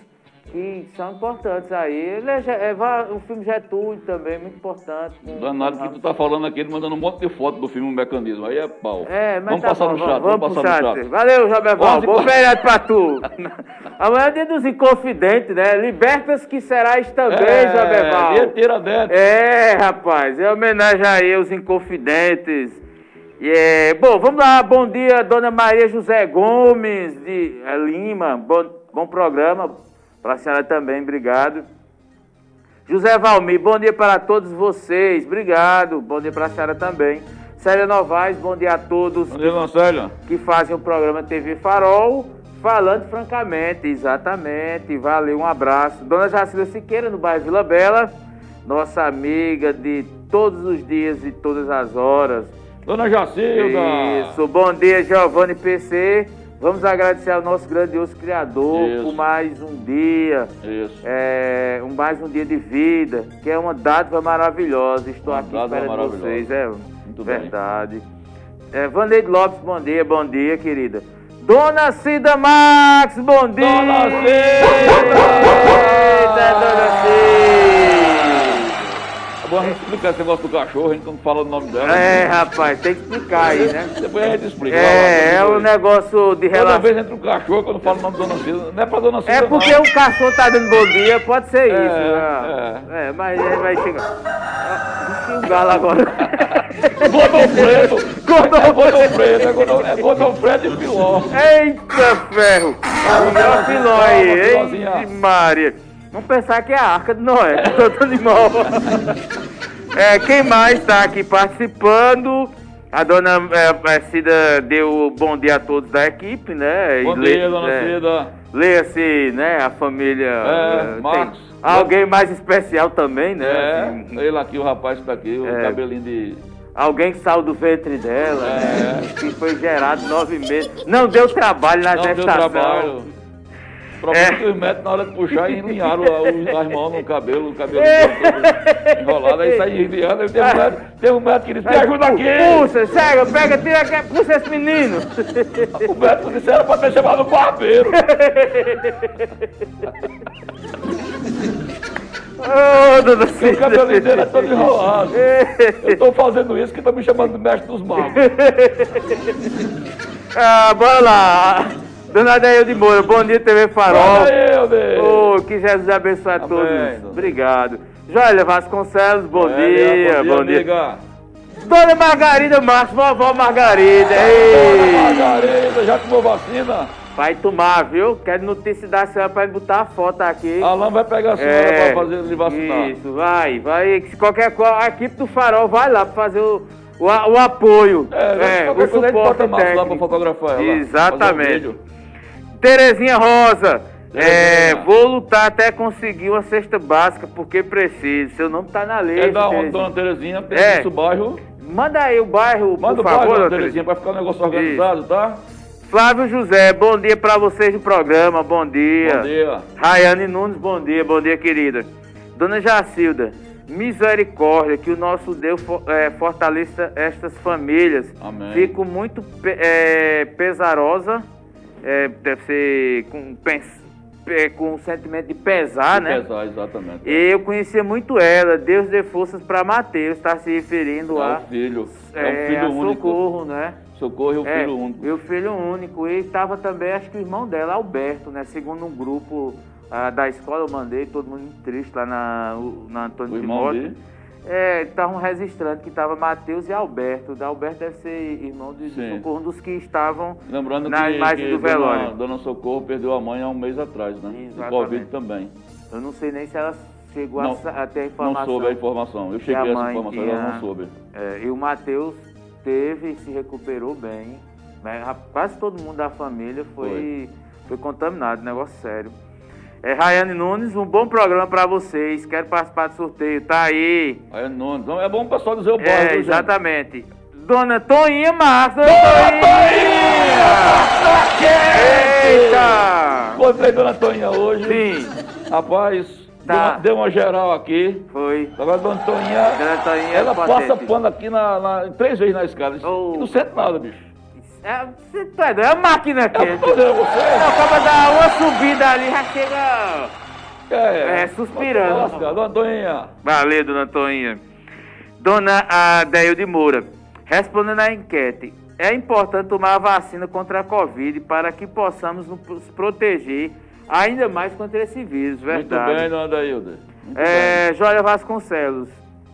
que são importantes aí. Ele é, é, o filme Getúlio também, muito importante. com-
Danado que tu tá falando aqui, ele mandando um monte de foto do filme O Mecanismo. Aí é pau.
É, mas
vamos
tá
passar
bom,
no chat, vamos,
vamos
passar no
chat. Valeu.
Vamos
Bom feriado pra tu. Amanhã é dia dos Inconfidentes, né? Libertas que serás também,
é,
Joberval.
dia Tiradentes.
É, rapaz, é homenagem aí aos Inconfidentes. E é, bom, vamos lá. Bom dia, Dona Maria José Gomes de eh, Lima. Bom, bom programa para a senhora também, obrigado. José Valmir, bom dia para todos vocês, obrigado. Bom dia para a senhora também. Célia Novaes, bom dia a todos
Bom dia, Lancélio.
que fazem o programa TV Farol, falando francamente, exatamente. Valeu, um abraço. Dona Jacilda Siqueira, no bairro Vila Bela, nossa amiga de todos os dias e todas as horas.
Dona Jacilda.
Isso, bom dia, Giovanni PC. Vamos agradecer ao nosso grandioso Criador
Isso.
por mais um dia,
Isso.
é, um, mais um dia de vida, que é uma dádiva maravilhosa. Estou
Uma
aqui esperando vocês, é
Muito bem.
verdade. É, Vandeide Lopes, bom dia, bom dia, querida. Dona Cida Max, bom dia!
Dona Cida!
Eita, Dona Cida!
É bom a gente explicar esse negócio do cachorro, a gente não fala o nome dela.
É, rapaz, tem que explicar aí, né?
Depois a gente explica.
É, é o negócio de
Toda
relação.
vez entra um cachorro quando eu falo o nome da Dona Cida. Não é pra Dona Cida,
É porque
não.
o cachorro tá dando bom dia, pode ser isso.
É,
né? É, mas ele vai chegar. Ah, Deixa o galo agora.
Gordão preto. Gordão, é gordão preto. É gordão, é gordão preto e filó.
Eita ferro! Olha o filó
calma,
aí, hein? Maria. Vamos pensar que é a arca de Noé, todo animal. É, quem mais está aqui participando? A dona é, é, Cida deu bom dia a todos da equipe, né?
Bom
lê-
dia, Dona
é,
Cida.
Leia-se, né, a família.
É,
tem
Marcos.
Alguém mais especial também, né?
É,
assim,
ele aqui, o rapaz que tá aqui, o
É.
cabelinho de...
alguém que saiu do ventre dela,
É.
né? Que foi gerado nove meses. Não deu trabalho na
Não deu
gestação.
trabalho. Problema é
É.
os médicos, na hora de puxar, enlinharam a- as mãos no cabelo, o cabelo todo enrolado, aí sai enviando. Aí tem um médico, tem um médico que disse, me ajuda aqui!
Puxa, cega, pega, tira puxa esse menino.
O médico disse, era pra ter chamado o barbeiro.
Ô, dona
Porque o
Cida.
cabelo dele é todo enrolado. Eu tô fazendo isso que estão me chamando de mestre dos magos.
Ah, bora lá. Dona Adeildo de Moura, bom dia, TV Farol.
Deus.
Oh, que Jesus abençoe a
Amém,
todos.
dona.
Obrigado. Joélia Vasconcelos, bom
É,
dia, bom dia.
amiga.
Dona Margarida Marcos, vovó Margarida. Ei.
Margarida, já tomou vacina?
Vai tomar, viu? Quero notícia da senhora pra ele botar a foto aqui.
Alan vai pegar a senhora pra fazer ele vacinar.
Isso, vai, vai. Se qualquer coisa, a equipe do Farol vai lá pra fazer o, o, o apoio.
É,
o
coisa a gente
suporte
massa lá
técnico.
pra fotografar ela.
Exatamente. Terezinha Rosa. É, vou lutar até conseguir uma cesta básica, porque preciso. Seu nome tá na lista.
É da
Terezinha.
dona Terezinha?
É.
isso, o bairro.
Manda aí o bairro,
Manda
por
o bairro,
favor,
dona
dona
Terezinha, pra ficar um negócio organizado, tá?
Flávio José, bom dia pra vocês do programa, bom dia.
Bom dia.
Rayane Nunes, bom dia, bom dia, querida. Dona Jacilda, misericórdia, que o nosso Deus eh, fortaleça estas famílias.
Amém.
Fico muito eh, pesarosa, eh, deve ser com, pe- com um sentimento de pesar, né?
Pesar, exatamente.
Eu conhecia muito ela, Deus dê forças para Mateus, está se referindo
É
a,
o filho. É
eh,
um filho único.
Socorro, né?
Socorro e o
É,
filho único.
Meu filho único. E estava também, acho que o irmão dela, Alberto, né? Segundo um grupo ah, da escola, eu mandei, todo mundo triste lá na, o- na Antônio
O
Timóteo.
Dele.
É, estavam registrando que estava Mateus e Alberto. O Alberto deve ser irmão de
Sim.
Socorro, um dos que estavam
Lembrando
na
que,
imagem
que
do
dona,
velório.
dona Socorro perdeu a mãe há um mês atrás, né?
Exatamente.
Covid também.
Eu não sei nem se ela chegou
Não,
a, sa- a a
Não
informação.
soube a informação. Eu cheguei
a
essa informação, ela não soube.
É, e o Matheus teve e se recuperou bem. Mas ra- quase todo mundo da família foi, foi. contaminado, negócio sério. É, Rayane Nunes, um bom programa pra vocês. Quero participar do sorteio. Tá aí.
Não, então é bom o pessoal dizer o bairro.
É, exatamente. Dona Toinha Marcos. Dona,
Toinha!
Eita!
Encontrei Dona Toninha hoje.
Sim,
Rapaz,
Tá.
deu, uma, geral aqui.
foi.
Agora Dona Toninha,
Toinha
ela passa pano aqui na, na- três vezes na escada.
Oh.
E não sente nada, bicho.
É, você tá doido? É a máquina
É
aqui.
a você.
Não, acaba dar uma subida ali, já chega. É, suspirando.
Tá lascado. Dona Antoninha.
Valeu, dona Toinha. Dona Adeil de Moura, respondendo à enquete, é importante tomar a vacina contra a Covid para que possamos nos proteger ainda mais contra esse vírus, verdade?
Muito bem, dona. Muito
É, Jóia Vasconcelos,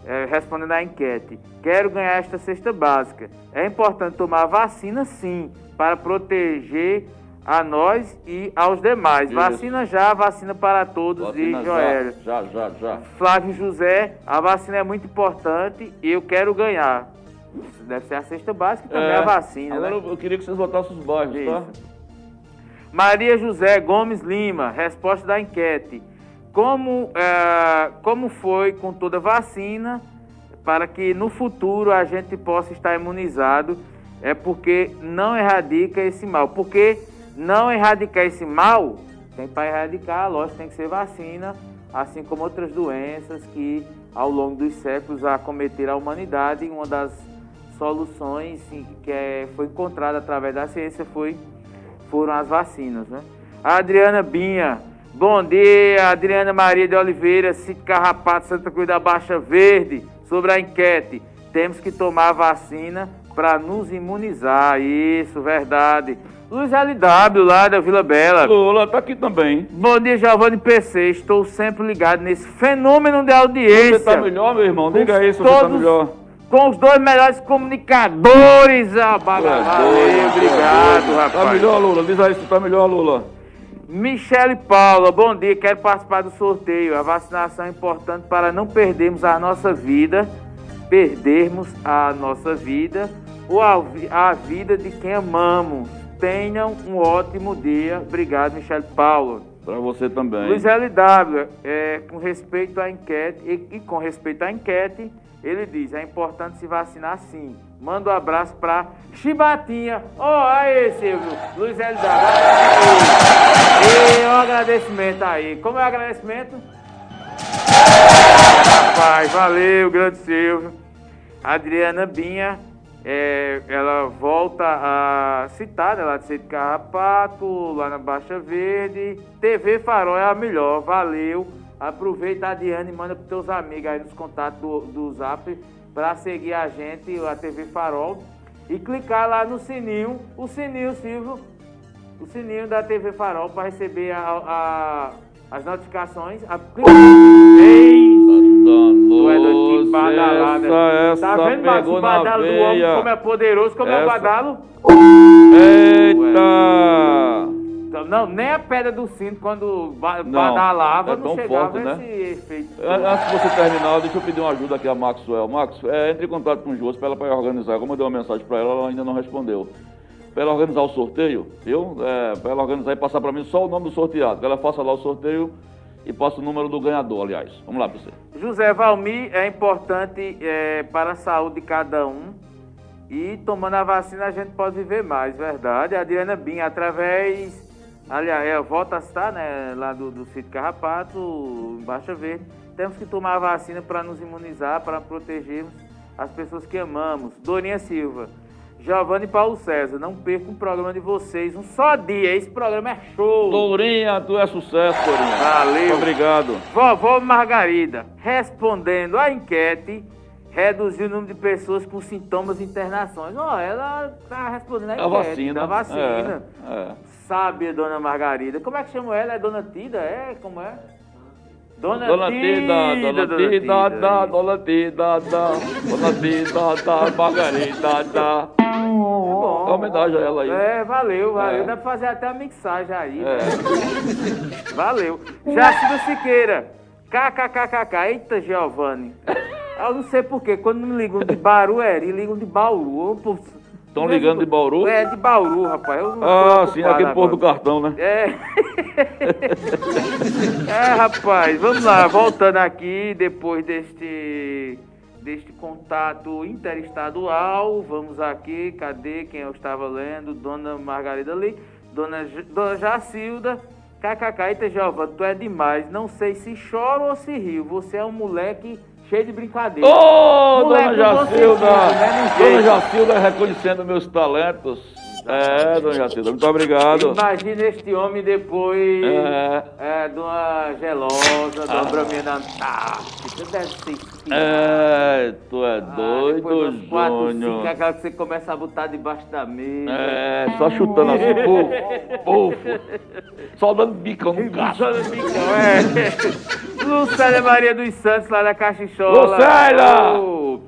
é, respondendo à enquete. Quero ganhar esta cesta básica. É importante tomar vacina, sim, para proteger a nós e aos demais.
Isso.
Vacina já, vacina para todos,
Vacina
e Joélio.
já, já, já, já.
Flávio José, a vacina é muito importante e eu quero ganhar. Deve ser a cesta básica e também
É.
a vacina,
Agora
né?
eu- eu queria que vocês botassem os bairros, tá?
Maria José Gomes Lima, resposta da enquete. Como, eh, como foi com toda vacina, para que no futuro a gente possa estar imunizado, é porque não erradica esse mal. Porque não erradicar esse mal, tem para erradicar, lógico, tem que ser vacina, assim como outras doenças que ao longo dos séculos acometeram a humanidade. Uma das soluções que é, foi encontrada através da ciência foi foram as vacinas, né? A Adriana Binha, bom dia, Adriana Maria de Oliveira, Cid Carrapato, Santa Cruz da Baixa Verde, sobre a enquete. Temos que tomar a vacina para nos imunizar, isso, verdade. Luiz LW, lá da Vila Bela.
Lula tá aqui também.
Bom dia, Giovanni PC, estou sempre ligado nesse fenômeno de audiência.
Você tá melhor, meu irmão? Diga aí se você tá melhor.
Com os dois melhores comunicadores, ah,
é tu é
obrigado,
doido.
rapaz.
Tá melhor, Lula? Diz aí se tá melhor, Lula.
Michele Paula, bom dia, quero participar do sorteio. A vacinação é importante para não perdermos a nossa vida, perdermos a nossa vida ou a, a vida de quem amamos. Tenham um ótimo dia. Obrigado, Michele Paula.
Pra você também.
Luiz LW, é, com respeito à enquete, e, e com respeito à enquete, ele diz, é importante se vacinar sim. Manda um abraço pra Chibatinha. Ó, aí, Silvio. Luiz LW. E um agradecimento aí. Como é o agradecimento? Rapaz, valeu, grande Silvio. Adriana Binha, é, ela volta a citar, né, lá de Cedo Carrapato, lá na Baixa Verde. TV Farol é a melhor, valeu. Aproveita, Adriana, e manda pros teus amigos aí nos contatos do, do Zap pra seguir a gente, a TV Farol. E clicar lá no sininho, o sininho, Silvio, o sininho da TV Farol para receber a- a- as notificações. A... Ei! Tu é doido, que badalada.
Essa,
Tá
essa
vendo, Marcos, o badalo do homem como é poderoso, como é o
Essa-
badalo?
Eita!
Então, Não, nem a pedra do cinto, quando badalava,
é
não,
tão
chegava
forte, né?
esse efeito.
An- Antes de você terminar, deixa eu pedir uma ajuda aqui a Maxwell. Max, é, entre em contato com o Josi para ela pra organizar. Como eu dei uma mensagem para ela, ela ainda não respondeu. Para ela organizar o sorteio, eu, é, para ela organizar e passar para mim só o nome do sorteado. Que ela faça lá o sorteio e passa o número do ganhador, aliás. Vamos lá para você.
José Valmir é importante é, para a saúde de cada um. E tomando a vacina a gente pode viver mais, verdade. A Adriana Binha, através. Aliás, é, volta a citar, né? Lá do, do sítio Carrapato, em Baixa Verde. Temos que tomar a vacina para nos imunizar, para protegermos as pessoas que amamos. Dorinha Silva. Giovanni Paulo César, não perca um programa de vocês. Um só dia, esse programa é show.
Tourinha, tu é sucesso, Tourinha.
Valeu.
Obrigado.
Vovó Margarida, respondendo à enquete, reduziu o número de pessoas com sintomas e internações. Ó, ela tá respondendo à
A
enquete
vacina.
da vacina.
É, é.
Sabe, dona Margarida. Como é que chama ela? É dona Tida? É? Como é? Dona,
Dona Tida, Dona Tida, da, Dona Tida, da, Dona Tida, da, Margarida, da.
É bom.
É homenagem a ela aí.
É, valeu, valeu.
É.
Dá pra fazer até a mixagem aí. né?
É.
Valeu. Jacida Siqueira. KKKKK. Eita, Giovanni. Eu não sei porquê. Quando me ligam de Barueri, ligam de Bauru. Pô,
Estão ligando de Bauru?
É, de Bauru, rapaz.
Ah, sim, aquele povo do cartão, né?
É. é, rapaz, vamos lá, voltando aqui, depois deste, deste contato interestadual, vamos aqui, cadê quem eu estava lendo? Dona Margarida ali, Dona, Dona Jacilda, kkk, Giovana, tu é demais, não sei se choro ou se rio, você é um moleque cheio de brincadeira.
Ô,
Moleque,
Dona Jacilda!
né,
Dona. Jacilda reconhecendo meus talentos. É, dona Jacilda, muito obrigado.
Imagina este homem depois
É.
é, de uma gelosa, de uma braminha antártica. Deve ser
É, tu é
Ah,
doido,
depois dos quatro,
Júnior.
cinco, aquela que você começa a botar debaixo da mesa.
É, só chutando assim, pufo, pufo. Só dando bicão no gato.
Só no bicão, é. Lucélia Maria dos Santos, lá da Caxichola.
Lucélia!
O,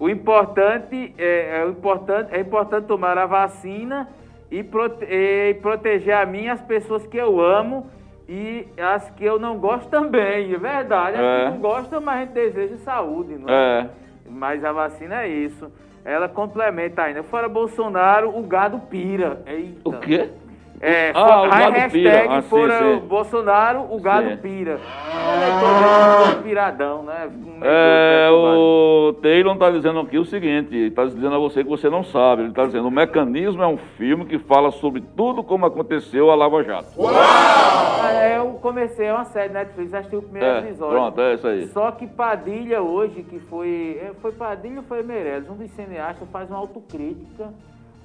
o importante, é, é, o importante, é importante tomar a vacina e, prote- e proteger a mim e as pessoas que eu amo e as que eu não gosto também. É verdade. As
É.
que não gostam, mas a gente deseja saúde, não é?
É.
Mas a vacina é isso. Ela complementa ainda. Fora Bolsonaro, o gado pira. Eita.
O quê?
É,
Ah, o
a
gado
hashtag
pira. Ah, sim,
fora
sim.
Bolsonaro, o gado
Sim.
pira. O dele ficou piradão, né? Um
É,
negócio perturbado.
o Taylor está dizendo aqui o seguinte, está dizendo a você que você não sabe, ele está dizendo, o Mecanismo é um filme que fala sobre tudo como aconteceu a Lava Jato.
Ah, Eu comecei é uma série Netflix, assisti o primeiro
É,
episódio.
pronto, é isso aí.
Só que Padilha hoje, que foi. é, Foi Padilha ou foi Meirelles? Um dos cineastas faz uma autocrítica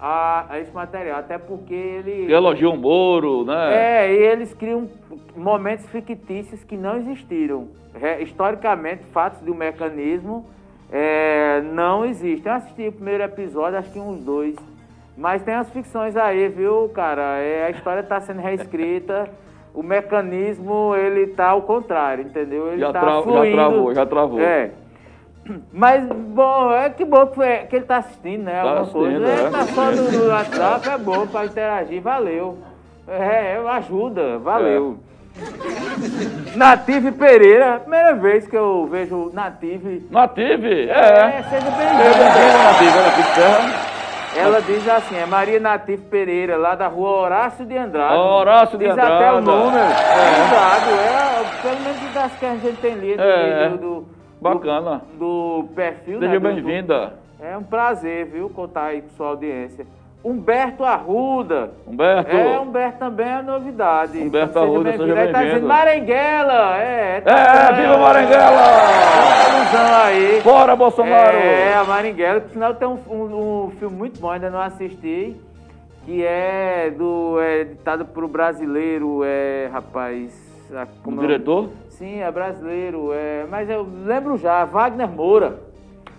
a, a esse material. Até porque ele.
Elogia o Moro, né?
É, e eles criam momentos fictícios que não existiram. Re- historicamente, fatos de um mecanismo é, não existem. Eu assisti o primeiro episódio, acho que uns dois. Mas tem as ficções aí, viu, cara? É, a história está sendo reescrita. O mecanismo, ele tá ao contrário, entendeu? Ele
Já
tá
tra- já
fluindo.
travou, já travou.
É. Mas, bom, é que bom que, foi- que ele tá assistindo, né?
Tá
alguma coisa.
é.
tá só no, no WhatsApp, é bom pra interagir, valeu. É, ajuda, valeu.
É.
Native Pereira, primeira vez que eu vejo Native.
Native,
É,
é.
seja bem-vinda.
bem-vindo, Native, de terra.
Ela diz assim, é Maria Native Pereira, lá da rua Horácio de Andrade.
Horácio de
diz até
Andrade.
o número.
É.
Cuidado, é, pelo menos das que a gente tem lido
É.
do, do,
Bacana.
do, do perfil. né,
Seja
do-
bem-vinda.
É um prazer, viu, contar aí com sua audiência. Humberto Arruda.
Humberto.
É, Humberto também é novidade.
Humberto Arruda, seja
Aí tá
bem-vindo.
dizendo Marenguela, é.
É, viva Marenguela!
Ilusão aí.
Fora Bolsonaro!
É, a Maringuela, por sinal tem um, um- um filme muito bom, ainda não assisti, que é do. É ditado pro brasileiro, é, rapaz. a- como é o-
diretor?
Sim, é brasileiro, é, mas eu lembro já, Wagner Moura.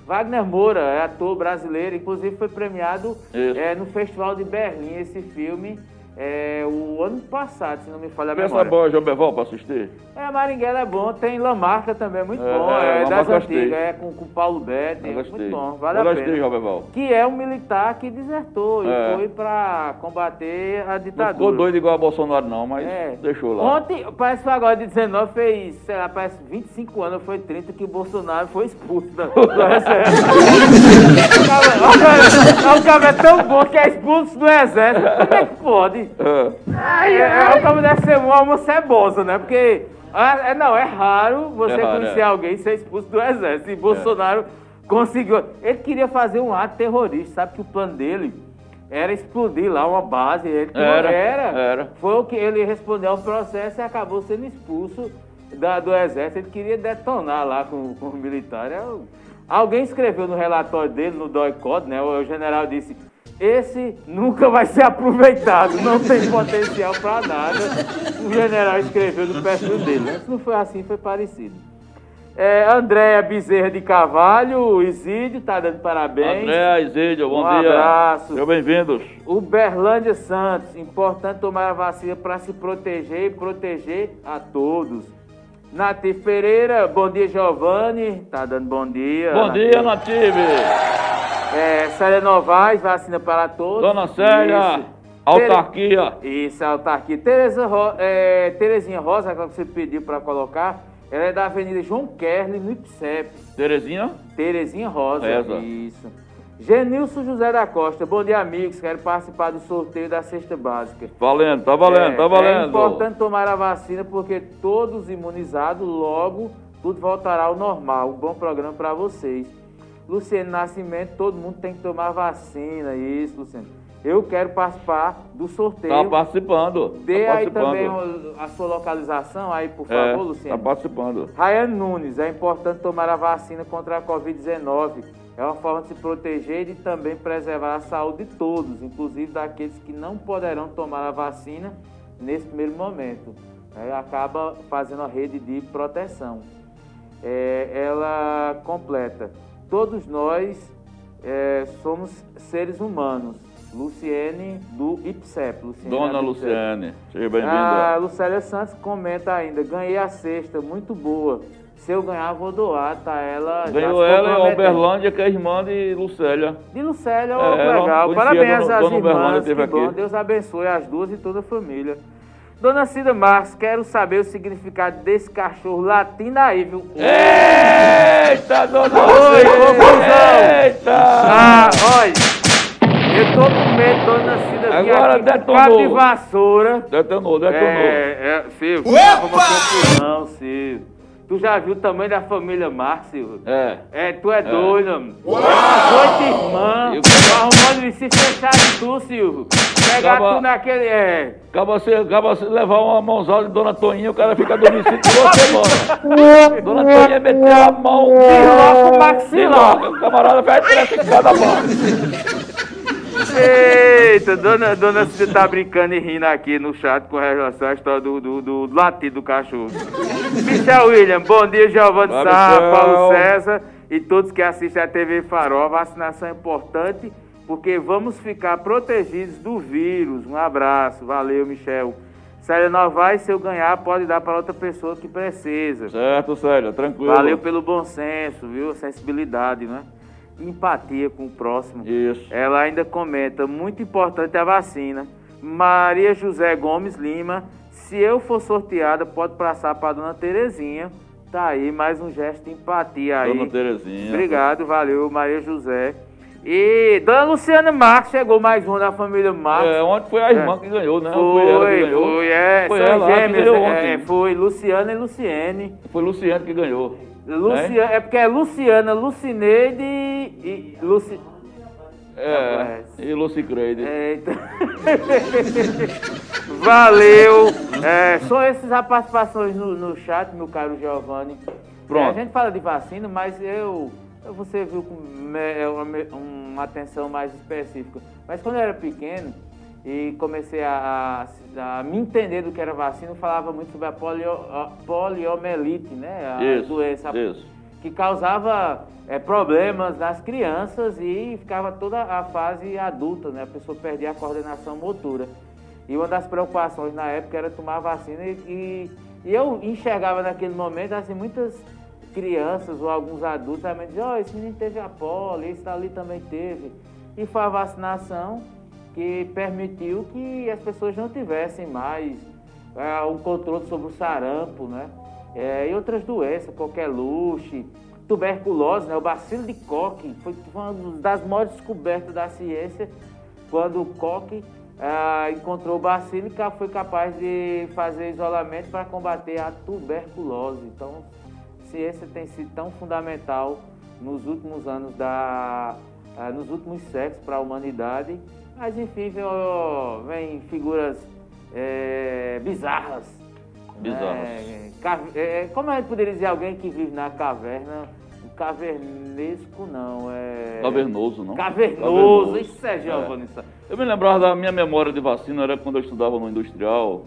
Wagner Moura é ator brasileiro, inclusive foi premiado é, no Festival de Berlim, esse filme, é, o ano passado, se não me falha a
Pensa
memória.
boa, João Beval, pra assistir.
É, Maringuela é bom, tem Lamarca também, muito
É,
bom,
é,
é, das
gostei.
antigas, é com, com Paulo Betti,
Eu
muito bom, vale
Eu
a
gostei,
pena.
João Beval.
Que é um militar que desertou
É.
e foi pra combater a
Não
ditadura.
ficou doido igual a Bolsonaro, não, mas
É.
deixou lá.
Ontem, parece que agora de 19, fez, sei lá, parece 25 anos, foi 30 que o Bolsonaro foi expulso da, do exército. o cara- o cara- o cara é tão bom que é expulso do exército. Como é que pode?
É.
É, é, o cara deve ser um almo cebosa, né? Porque, ah, é, não, é raro você
É raro,
conhecer
é.
alguém e ser expulso do exército. E Bolsonaro conseguiu. Ele queria fazer um ato terrorista, sabe que o plano dele era explodir lá uma base. Ele
Era,
era.
era.
Foi o que ele respondeu ao processo e acabou sendo expulso da- do exército. Ele queria detonar lá com, com os militares. Eu- Alguém escreveu no relatório dele, no DOI-COD, né? O general disse. Esse nunca vai ser aproveitado, não tem potencial para nada. O general escreveu no perfil dele. né? Se não foi assim, foi parecido. É, Andréia Bezerra de Carvalho, Isídio, tá dando parabéns.
André, Isídio, bom
Um
dia.
abraço.
Sejam bem-vindos.
Uberlândia Santos, importante tomar a vacina para se proteger e proteger a todos. Natif Pereira, bom dia Giovanni, tá dando bom dia.
Bom dia, Native.
É, Célia Novaes, vacina para todos.
Dona Célia,
Isso.
autarquia.
Isso, autarquia. Tereza Ro... é, Terezinha Rosa, que você pediu para colocar, ela é da Avenida João Kerley, no IPSEP.
Terezinha,
Terezinha Rosa.
Essa.
Isso. Genilson José da Costa, bom dia, amigos. Quero participar do sorteio da cesta básica.
valendo, tá valendo,
é,
tá valendo.
É importante tomar a vacina porque todos imunizados, logo tudo voltará ao normal. Um bom programa para vocês. Luciano Nascimento, todo mundo tem que tomar vacina. Isso, Luciano. eu quero participar do sorteio.
Tá participando.
Dê
tá
aí
participando.
também a sua localização aí, por
É,
favor,
tá
Luciano.
participando.
Rayane Nunes, é importante tomar a vacina contra a Covid-19. É uma forma de se proteger e também preservar a saúde de todos, inclusive daqueles que não poderão tomar a vacina nesse primeiro momento. É, acaba fazendo a rede de proteção. É, ela completa. Todos nós é, somos seres humanos. Luciene do IPSEP. Luciene
Dona. Luciane, seja bem-vinda.
A Lucélia Santos comenta ainda, ganhei a sexta, muito boa. Se eu ganhar, vou doar, tá? Ela já
Ganhou ela
comprometendo.
Uberlândia, que é irmã de Lucélia.
De Lucélia,
É,
legal. Parabéns às irmãs, que bom.
aqui.
Deus abençoe as duas e toda a família. Dona Cida Marques, quero saber o significado desse cachorro latino aí, viu?
Eita, dona
Oi,
Cida!
confusão!
Eita!
Ah, olha, eu tô com medo, Dona Cida, vir
Agora
aqui com
detonou.
cabo de vassoura.
Detonou, detonou.
É, é, Silvio, arruma confusão, Silvio. Tu já viu o tamanho da família Marques, Silvio?
É.
É, tu é doido, mano. As oito irmãs,
Eu-
tô arrumando de se fechar de tu, Silvio. Pegar tu naquele, é...
Acaba você, acaba você levar uma mãozada de Dona Toninha, o cara fica dormindo cinco duas semanas. Dona Toninha meteu a mão.
Desloca o maxilar.
O camarada faz três cada mão.
Eita, dona, dona Cida tá brincando e rindo aqui no chat com relação à história do, do, do latido do cachorro. Michel William, bom dia, Giovanni Sá. Paulo César e todos que assistem a TV Farol. A vacinação é importante porque vamos ficar protegidos do vírus. Um abraço, valeu, Michel. Célia Novaes, se eu ganhar, pode dar para outra pessoa que precisa.
Certo, Célia, tranquilo.
Valeu pelo bom senso, viu? Sensibilidade, né? Empatia com o próximo.
Isso.
Ela ainda comenta, muito importante a vacina. Maria José Gomes Lima, se eu for sorteada, pode passar para dona Terezinha. Tá aí, mais um gesto de empatia aí.
Dona Terezinha.
Obrigado, valeu, Maria José. E dona Luciana Marques, chegou mais um da família Marques.
É, ontem foi a irmã
É.
que ganhou, né?
Foi,
ela que ganhou.
foi, é.
Foi
são
ela que
gêmeas,
ganhou
é,
ontem.
foi Luciana e Luciene.
Foi Luciano que ganhou.
Luciana, é porque é Luciana, Lucineide e. Luci...
É, e Lucy Creide.
É, então... Valeu! É, são essas as participações no, no chat, meu caro Giovanni.
Pronto.
É, a gente fala de vacina, mas eu. Eu- Você viu com é, uma, uma atenção mais específica. Mas quando eu era pequeno e comecei a, a- a me entender do que era vacina, eu falava muito sobre a, polio, a poliomielite, né? A
Isso,
doença
isso.
que causava é, problemas nas crianças e ficava toda a fase adulta, né? A pessoa perdia a coordenação motora. E uma das preocupações na época era tomar a vacina e, e, e eu enxergava naquele momento, assim, muitas crianças ou alguns adultos também diziam, ó, esse menino teve a polio, esse ali também teve. E foi a vacinação que permitiu que as pessoas não tivessem mais é, um controle sobre o sarampo, né? É, e outras doenças, qualquer luxe, tuberculose, né? O bacilo de Koch foi uma das maiores descobertas da ciência quando o Koch ah, encontrou o bacilo e foi capaz de fazer isolamento para combater a tuberculose. Então, ciência tem sido tão fundamental nos últimos anos da ah, nos últimos séculos para a humanidade. Mas enfim, vem, figuras eh, bizarras.
Bizarras.
né? É, como a gente poderia dizer alguém que vive na caverna? Cavernesco não, é.
Cavernoso, não?
Cavernoso, isso é Giovanni. Sá.
Eu me lembrava da minha memória de vacina, era quando eu estudava no industrial.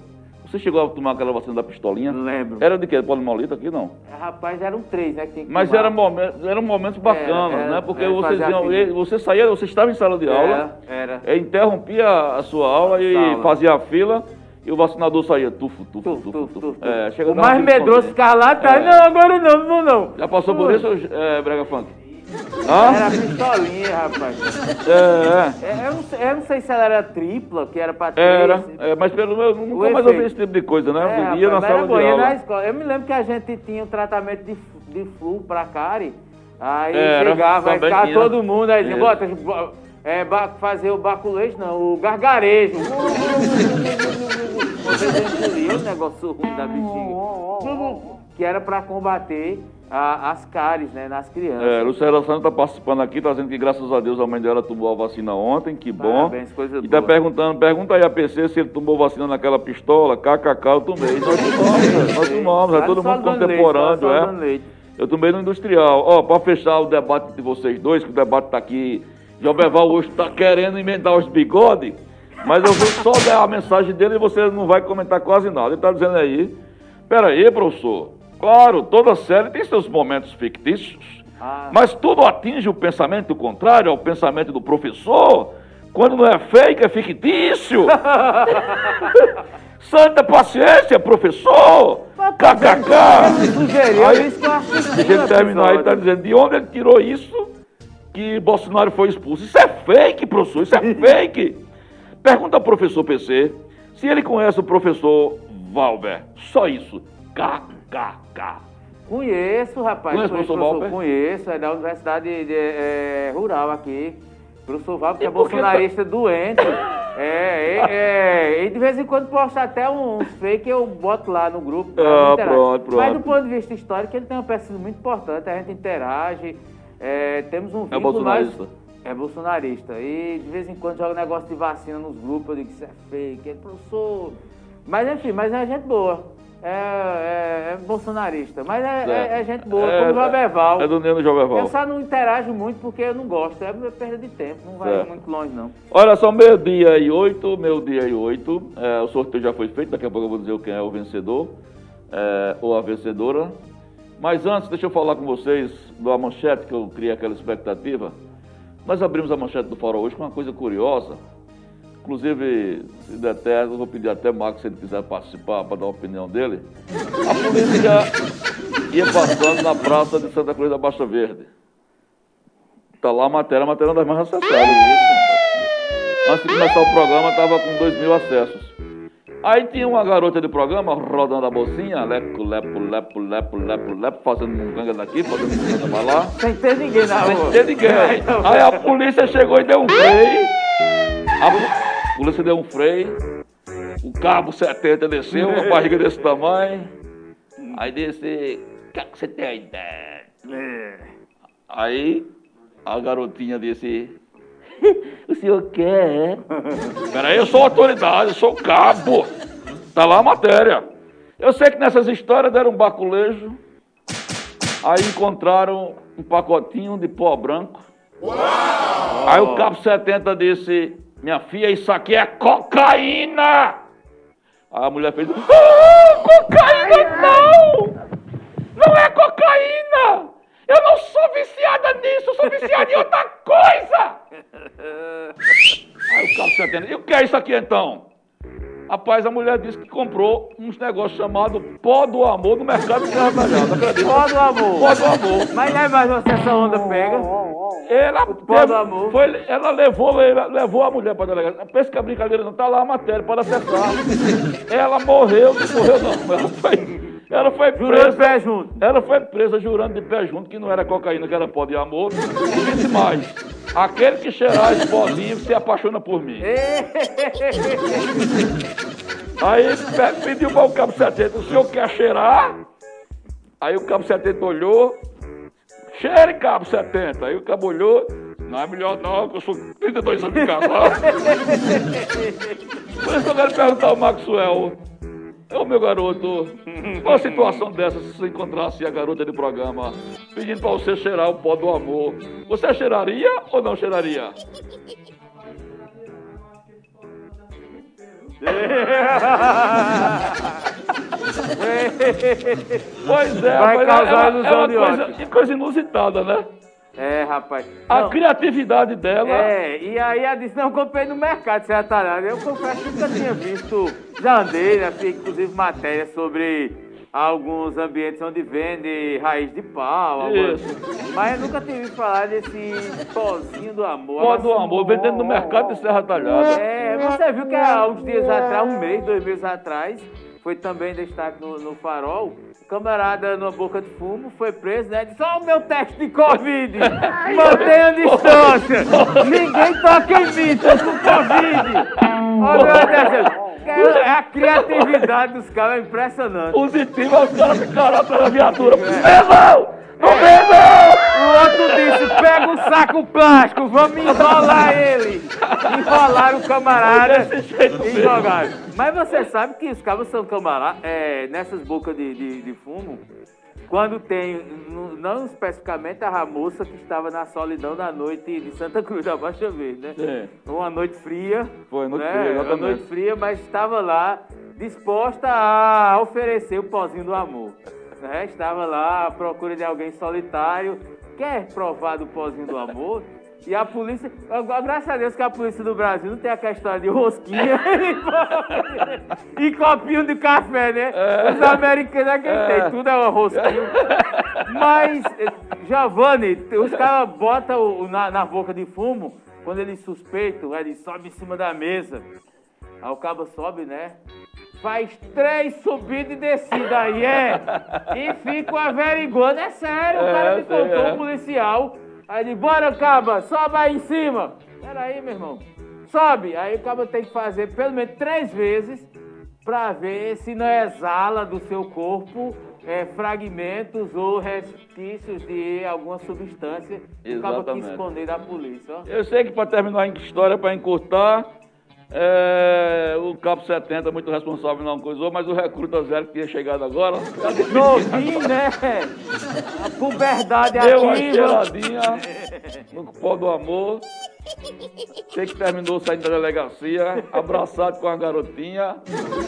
Você chegou a tomar aquela vacina da pistolinha?
Lembro.
Era de quê? Polimoelite aqui não?
Rapaz, eram três, né?
Mas era momentos, eram momentos bacanas,
era,
né? Porque
era,
vocês
fazia
iam,
aquele-
você saía, você estava em sala de aula,
Era, era.
eh, interrompia a sua aula e fazia a fila e o vacinador saía tufo, tufo,
Tuf,
tufo,
tuf,
tufo.
tuf, tuf.
É, chega
O mais medroso ficava lá atrás.
É.
Não, agora não, não, não.
Já passou por isso, é, Brega Funk?
Era
Hã?
pistolinha, rapaz.
É, é.
É, Eu não, sei, eu não sei se ela era tripla, que era pra três.
Era, é, mas pelo menos nunca mais
efeito.
ouvi esse tipo de coisa, né?
É,
ia
rapaz,
na
mas
sala
era
de aula.
na escola. Eu me lembro que a gente tinha um tratamento de, de flu pra cárie. Aí
Era,
chegava, aí ficava todo mundo, aí dizia,
Isso.
bota, bo- é, ba- fazer o baculês, não, o gargarejo. O negócio ruim da bexiga. Que era pra combater a- as cáries, né, nas crianças.
É, Lucélia Santos está participando aqui, está dizendo que graças a Deus a mãe dela tomou a vacina ontem, que bom.
Parabéns, coisa
e está perguntando, pergunta aí a PC se ele tomou vacina naquela pistola, kkk, eu tomei. Nós tomamos, nós tomamos, é todo mundo
Leite, lá
contemporâneo,
no
é. Eu tomei no industrial. Ó, para fechar o debate de vocês dois, que o debate está aqui, Joberval hoje está querendo emendar os bigodes, mas eu vou só dar a mensagem dele e você não vai comentar quase nada. Ele está dizendo aí, peraí, professor, claro, toda série tem seus momentos fictícios,
Ah.
mas tudo atinge o pensamento contrário ao pensamento do professor, quando não é fake, é fictício. Santa paciência, professor! KKK!
Sugeriu
Aí-
isso que eu acho
Deixa ele terminar aí, tá dizendo de onde ele tirou isso que Bolsonaro foi expulso. Isso é fake, professor, isso é fake. Pergunta ao professor PC se ele conhece o professor Valber. Só isso. KKK.
Conheço, rapaz.
Conhece o
conheço,
professor?
Conheço, é da Universidade de- é, Rural aqui. Professor Val, que é
que
bolsonarista doente. É, é, é, e de vez em quando posta até uns fake, eu boto lá no grupo.
Ah, pronto, pronto.
Mas do ponto de vista histórico, ele tem uma peça muito importante, a gente interage, é, temos um
É
vínculo
bolsonarista?
mais... É bolsonarista. E de vez em quando joga negócio de vacina nos grupos, eu digo que isso é fake, ele, professor... Mas enfim, mas é gente boa. É, é- é bolsonarista. Mas é, é- é gente boa,
É-
como o Joberval.
É do Neno Joberval.
Eu só não interajo muito porque eu não gosto. É perda de tempo, não vai muito longe, não.
Olha só, meio-dia e oito, meio-dia e oito. É, o sorteio já foi feito, daqui a pouco eu vou dizer quem é o vencedor é, ou a vencedora. Mas antes, deixa eu falar com vocês da manchete que eu criei aquela expectativa. Nós abrimos a manchete do Farol hoje com uma coisa curiosa. Inclusive, se der terra, eu vou pedir até Marcos, se ele quiser participar, para dar a opinião dele. A polícia ia passando na praça de Santa Cruz da Baixa Verde. Tá lá a matéria, a matéria é das mais acessadas. Antes de começar o programa, estava com 2 mil acessos. Aí tinha uma garota de programa rodando a bolsinha, lepo, lepo, lepo, lepo, lepo, lepo, fazendo um ganga daqui, fazendo um ganga pra lá.
Sem ter ninguém na
Sem
rua.
ter ninguém. Aí a polícia chegou e deu um freio. A polícia deu um freio. O cabo 70 desceu, uma barriga desse tamanho. Aí disse, o que, é que você tem a ideia? Aí a garotinha disse, o senhor quer, é? Peraí, eu sou autoridade, eu sou cabo. Tá lá a matéria. Eu sei que nessas histórias deram um baculejo. Aí encontraram um pacotinho de pó branco. Aí o cabo 70 disse, minha filha, isso aqui é cocaína! Aí a mulher fez, ah, cocaína não! Não é cocaína! Eu não sou viciada nisso, eu sou viciada em outra coisa! Aí o cabo 70, e o que é isso aqui então? Rapaz, a mulher disse que comprou uns negócios chamados pó do amor no mercado de acredita?
Pó do amor.
Pó do amor.
Mas não é mais você essa onda pega.
Ela,
pó
teve-
do amor.
Foi, ela levou, ela levou a mulher para a delegacia. Pensa que a brincadeira não está lá a matéria, pode acessar. ela morreu, não morreu não. Ela foi, ela foi
Jurando de
presa.
pé junto.
Ela foi presa jurando de pé junto que não era cocaína, que era pó de amor. E disse mais: aquele que cheirar esse pozinho se apaixona por mim. Aí pe- pediu para o cabo 70, o senhor quer cheirar? Aí o cabo 70 olhou, cheire cabo 70. Aí o cabo olhou, não é melhor não, que eu sou 32 anos de casado. Por isso que eu quero perguntar ao Maxwell, ô meu garoto, qual a situação dessa se você encontrasse a garota de programa pedindo para você cheirar o pó do amor? Você cheiraria ou não cheiraria? Pois é,
Vai
mas
causar
é,
ilusão
é uma
de
coisa,
ódio.
coisa inusitada, né?
É, rapaz.
A
Não,
criatividade dela.
É, e aí ela disse, não, comprei no mercado, você atalhado. Eu confesso que nunca tinha visto, já andei, né, fiz inclusive matéria sobre alguns ambientes onde vende raiz de pau,
Isso.
mas eu nunca tinha ouvido falar desse pozinho do amor.
Pó do amor, vendendo no mercado de Serra Talhada.
É, você viu que há uns dias atrás, um mês, dois meses atrás, foi também destaque no, no farol. Camarada numa boca de fumo foi preso, né? Disse: Ó, o meu teste de Covid! Mantenha a distância! Ninguém toca em mim, tô com Covid! Ó, meu Deus! Cara, a criatividade dos caras é impressionante.
Positivo, os caras ficaram da viatura. Meu irmão,
O outro disse, pega um saco plástico, vamos enrolar ele. Enrolaram o camarada e jogaram. Mas você sabe que os cabos são camaradas, é, nessas bocas de, de, de fumo, quando tem, não- não especificamente a moça que estava na solidão da noite de Santa Cruz da Baixa Verde, né?
Sim.
Uma noite fria.
Foi, noite
né?
fria,
Uma noite fria, mas estava lá disposta a oferecer o pozinho do amor. Né? Estava lá à procura de alguém solitário, quer provar do pozinho do amor. E a polícia, graças a Deus que a polícia do Brasil não tem aquela história de rosquinha e copinho de café, né? Os americanos é que tem, tudo é uma rosquinha. Mas, Giovanni, os caras botam na, na boca de fumo, quando eles suspeitam, ele sobe em cima da mesa. Aí o cabo sobe, né? Faz três subidas e descidas aí, é. E fica averiguando, é sério, o cara
É,
me
sei,
contou,
é.
um policial. Aí ele, bora, caba, sobe aí em cima. Peraí, meu irmão. Sobe. Aí o cabo tem que fazer pelo menos três vezes pra ver se não exala do seu corpo é, fragmentos ou resquícios de alguma substância que o cabo quis
Exatamente.
esconder da polícia, ó.
Eu sei que para terminar a história, para encurtar, é, o Cabo 70 muito responsável não coisou, mas o recruta zero que tinha chegado agora,
Novinho, né? A puberdade
deu uma
ativa.
cheiradinha no pó do amor. Sei que terminou saindo da delegacia, abraçado com a garotinha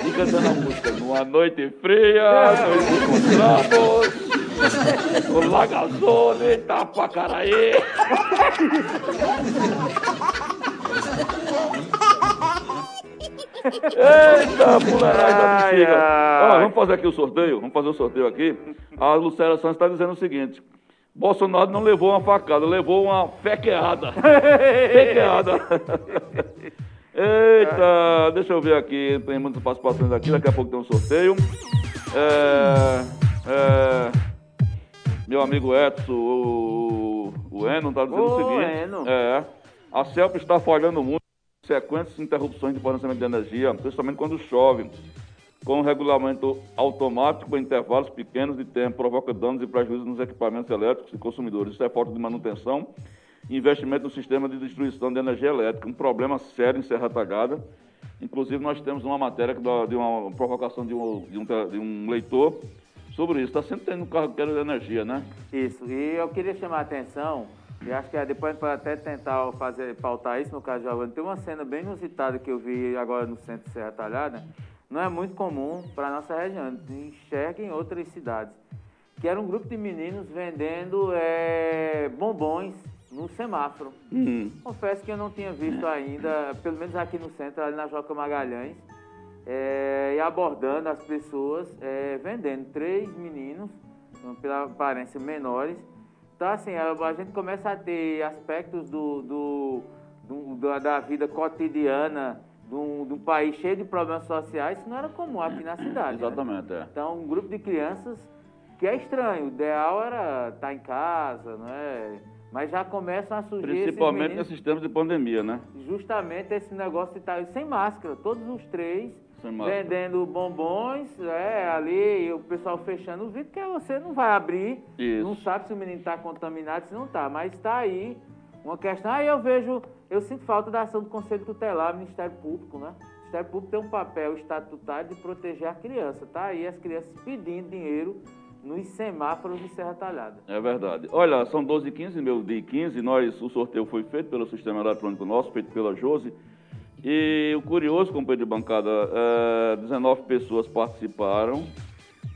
e cantando a música. Numa noite fria, nós encontramos o Lagazone, Itapacaraí. Eita, mulherada da
Ai,
bexiga.
ai.
Ó, vamos fazer aqui o sorteio, vamos fazer o sorteio aqui. A Lucélia Santos está dizendo o seguinte. Bolsonaro não levou uma facada, levou uma fequeada. fequeada. Eita, deixa eu ver aqui, tem muitas participações aqui, daqui a pouco tem um sorteio. É, é, meu amigo Edson, o, o Eno, está dizendo
Ô,
o seguinte.
Eno.
É, a CELP está falhando muito sequentes interrupções de fornecimento de energia, principalmente quando chove. Com o regulamento automático em intervalos pequenos de tempo, provoca danos e prejuízos nos equipamentos elétricos e consumidores. Isso é falta de manutenção e investimento no sistema de distribuição de energia elétrica, um problema sério em Serra Talhada. Inclusive, nós temos uma matéria de uma provocação de um, de um, de um leitor sobre isso. Está sempre tendo um carregador de energia, né?
Isso, e eu queria chamar a atenção, e acho que é, depois a gente pode até tentar fazer, pautar isso no caso de Giovanni. Tem uma cena bem inusitada que eu vi agora no centro de Serra Talhada, não é muito comum para a nossa região, enxerga em outras cidades, que era um grupo de meninos vendendo é, bombons no semáforo.
Hum.
Confesso que eu não tinha visto ainda, pelo menos aqui no centro, ali na Joca Magalhães, é, e abordando as pessoas, é, vendendo. Três meninos, pela aparência menores. Então, assim, a, gente começa a ter aspectos do, do, do- da, da vida cotidiana de um, de um país cheio de problemas sociais, isso não era comum aqui na cidade. né?
Exatamente, é.
Então, um grupo de crianças que é estranho. O ideal era estar em casa, não é? Mas já começam a surgir
Principalmente nesses tempos de pandemia, né?
justamente esse negócio de estar sem máscara. Todos os três. Vendendo bombons, é, ali, e o pessoal fechando o vidro, porque você não vai abrir,
Isso.
não sabe se o menino está contaminado, se não está. Mas está aí uma questão. Aí eu vejo, eu sinto falta da ação do Conselho Tutelar, Ministério Público, né? O Ministério Público tem um papel estatutário de proteger a criança. Tá aí as crianças pedindo dinheiro nos semáforos de Serra Talhada.
É verdade. Olha, são 12 h 15 meu dia 15, nós, o sorteio foi feito pelo sistema eletrônico nosso, feito pela Jose. E o curioso, companheiro de bancada, é, 19 pessoas participaram.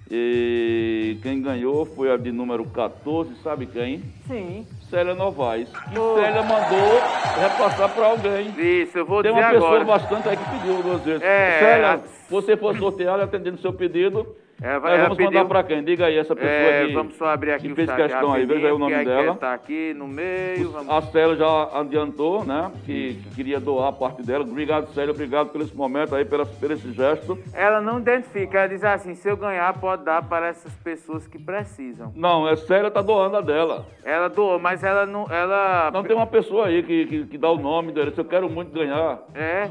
E quem ganhou foi a de número 14, sabe quem?
Sim.
Célia Novaes. Que
Oh.
Célia mandou repassar para alguém.
Isso, eu vou
Tem
dizer
uma pessoa
agora.
bastante aí que pediu duas vezes.
É,
Célia,
a-
se você for sorteado atendendo seu pedido,
É, vai-
vamos mandar para quem? Diga aí essa pessoa
É,
que,
vamos só abrir aqui
que fez questão aí, veja aí o nome
a
dela.
enquete tá aqui no meio. Vamos...
A Célia já adiantou, né? Que, que queria doar a parte dela. Obrigado, Célia. Obrigado por esse momento aí, pela, por esse gesto.
Ela não identifica, ela diz assim, se eu ganhar, pode dar para essas pessoas que precisam.
Não, é Célia tá doando a dela.
Ela doou, mas ela não. Ela.
Não tem uma pessoa aí que, que, que dá o nome dela. Se eu quero muito ganhar.
É.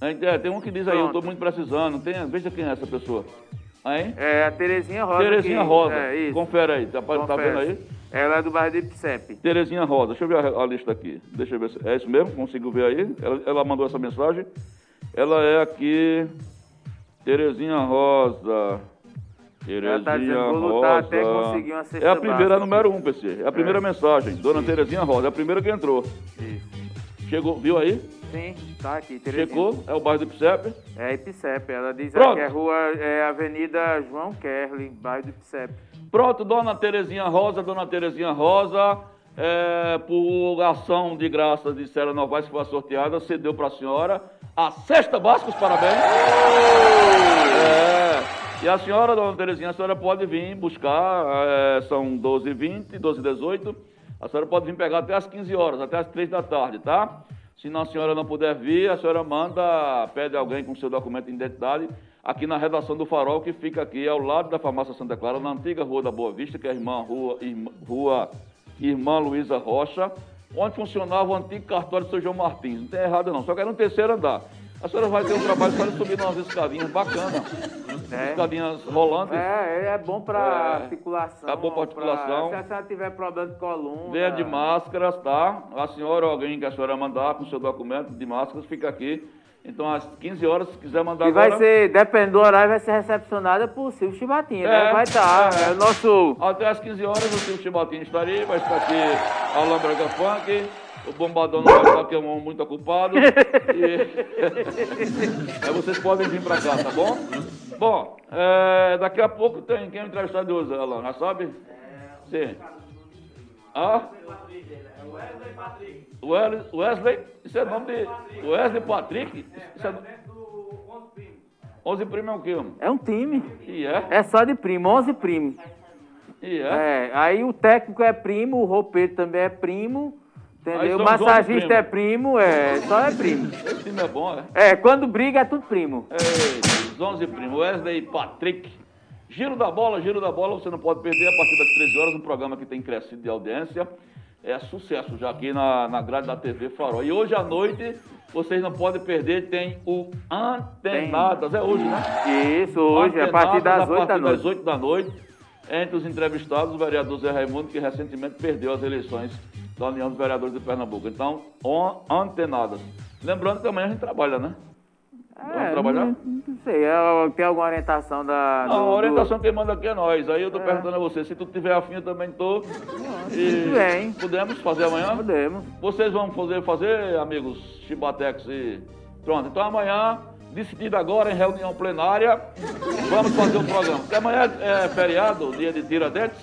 É, tem um que diz aí, eu
Pronto.
tô muito precisando. Tem, veja quem é essa pessoa. Hein?
É a Terezinha Rosa.
Terezinha
que-
Rosa.
É, isso.
Confere aí, tá, tá vendo aí?
Ela é do bairro de Ipsep.
Terezinha Rosa, deixa eu ver a, a lista aqui. Deixa eu ver se é isso mesmo, consigo ver aí. Ela, ela mandou essa mensagem. Ela é aqui. Terezinha Rosa. Terezinha
Ela tá dizendo, vou
Rosa.
lutar até conseguir uma cesta
É a primeira
básica.
número um, PC. É a primeira mensagem. Dona Terezinha Rosa, é a primeira que entrou.
Isso.
Chegou, viu aí?
Sim, tá aqui, Terezinha.
Chegou, é o bairro do Ipsep.
É Ipsep. Ela diz
Pronto.
aqui, é rua, é Avenida João Kerlin, bairro do Ipsep.
Pronto, Dona Terezinha Rosa, Dona Terezinha Rosa, é, por ação de graça de Sera Novaes que foi sorteada, cedeu para a senhora a cesta básica, os parabéns. É, e a senhora, Dona Terezinha, a senhora pode vir buscar, é, são 12 h 20 12 h 18 a senhora pode vir pegar até as 15 horas, até as 3 da tarde, tá? Se a senhora não puder vir, a senhora manda, pede alguém com seu documento de identidade aqui na redação do Farol, que fica aqui ao lado da farmácia Santa Clara, na antiga Rua da Boa Vista, que é a irmã Rua, Irmã, Rua Irmã Luísa Rocha, onde funcionava o antigo cartório do São João Martins. Não tem errado não, só que era no terceiro andar. A senhora vai ter um trabalho só de subir umas escadinhas bacanas,
É.
escadinhas rolantes.
É, é bom pra
É.
articulação.
É bom pra articulação.
Se a senhora tiver problema de coluna.
Venha de máscaras, tá? A senhora ou alguém que a senhora mandar com seu documento de máscaras fica aqui. Então, às 15 horas, se quiser mandar
E
agora...
vai ser, dependendo do horário, vai ser recepcionada por Silvio Chibatinha,
É,
né? Vai estar.
é.
É, o nosso.
Até às 15 horas o Silvio Chibatinho estaria, vai estar aqui a Lambrega Funk, o Bombadão não vai estar porque é um homem muito ocupado. E... Aí vocês podem vir pra cá, tá bom? Bom, é, daqui a pouco tem quem entrevistar de hoje, Alan, já sabe? Sim. Ah? Wesley, Wesley, isso é nome de. Wesley Patrick? Isso é... 11 primo é o quê, homem?
É um time.
E é?
É só de primo, 11 primos.
E é?
É, aí o técnico é primo, o roupeiro também é primo, entendeu? O
somos 11
massagista é primo, é, só é primo.
Esse time é bom, é?
É, quando briga é tudo primo.
Ei, os 11 primos, Wesley e Patrick. Giro da bola, giro da bola, você não pode perder a partir das 13 horas, um programa que tem crescido de audiência. É sucesso já aqui na, na grade da TV Farol. E hoje à noite, vocês não podem perder, tem o Antenadas. É hoje, né?
Isso, hoje, a partir das
Antenadas,
8
a
da
partir das 8 da noite. Entre os entrevistados, o vereador Zé Raimundo, que recentemente perdeu as eleições da União dos Vereadores de Pernambuco. Então, on- Antenadas. Lembrando que amanhã a gente trabalha, né? Vamos
É,
trabalhar?
Não, não sei, é, tem alguma orientação da.
Não,
do-
a orientação quem manda aqui é nós. Aí eu
É.
tô perguntando a você, se tu tiver afim, eu também tô. E
tudo bem.
Podemos fazer
do-
amanhã?
Podemos.
Vocês vão fazer, fazer, amigos Chibatex e. Pronto, então amanhã, decidido agora em reunião plenária, vamos fazer o programa. Porque amanhã é feriado, dia de Tiradentes,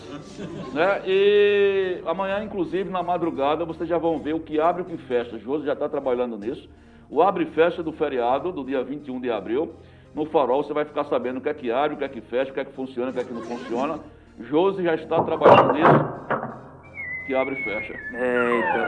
né? E amanhã, inclusive, na madrugada, vocês já vão ver o que abre e o que fecha. Josi já está trabalhando nisso. O abre e fecha do feriado, do dia 21 de abril. No farol você vai ficar sabendo o que é que abre, o que é que fecha, o que é que funciona, o que é que não funciona. Josi já está trabalhando nisso. Que abre e fecha.
Eita.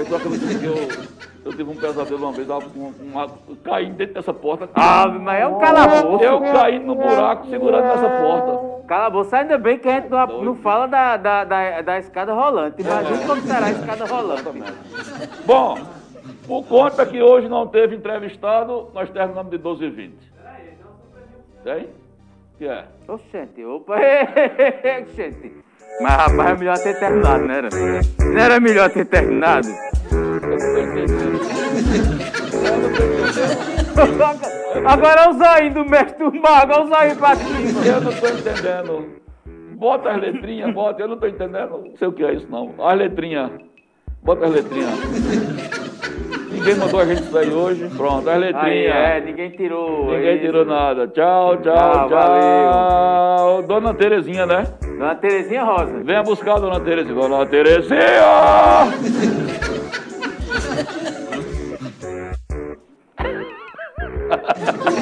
Rapaz, que eu que eu, eu tive um pesadelo uma vez, com uma, caindo dentro dessa porta.
Ave, mas é um calabouço.
Eu caindo no buraco, segurando nessa porta.
Calabouço, ainda bem que a gente não, não fala da, da, da, da escada rolante. Imagina como será a escada rolante.
Bom, por conta que hoje não teve entrevistado, nós terminamos de 12 e 20. Tem? Que é?
Oxente, opa, oxente. Mas rapaz, é melhor ter terminado, né? Era? Não era melhor ter terminado?
Não não.
Agora o zóio do mestre do mago, olha o zóio pra cima.
Eu não tô entendendo. Bota as letrinhas, bota. Eu não tô entendendo. Não sei o que é isso, não. As letrinhas. Bota as letrinhas. Ninguém mandou a gente aí hoje. Pronto, as letrinhas.
Aí, é, ninguém tirou.
Ninguém
isso.
tirou nada. Tchau, tchau,
Tchau,
tchau. Dona Terezinha, né?
Dona Terezinha Rosa.
Venha buscar a Dona Terezinha. Dona Terezinha!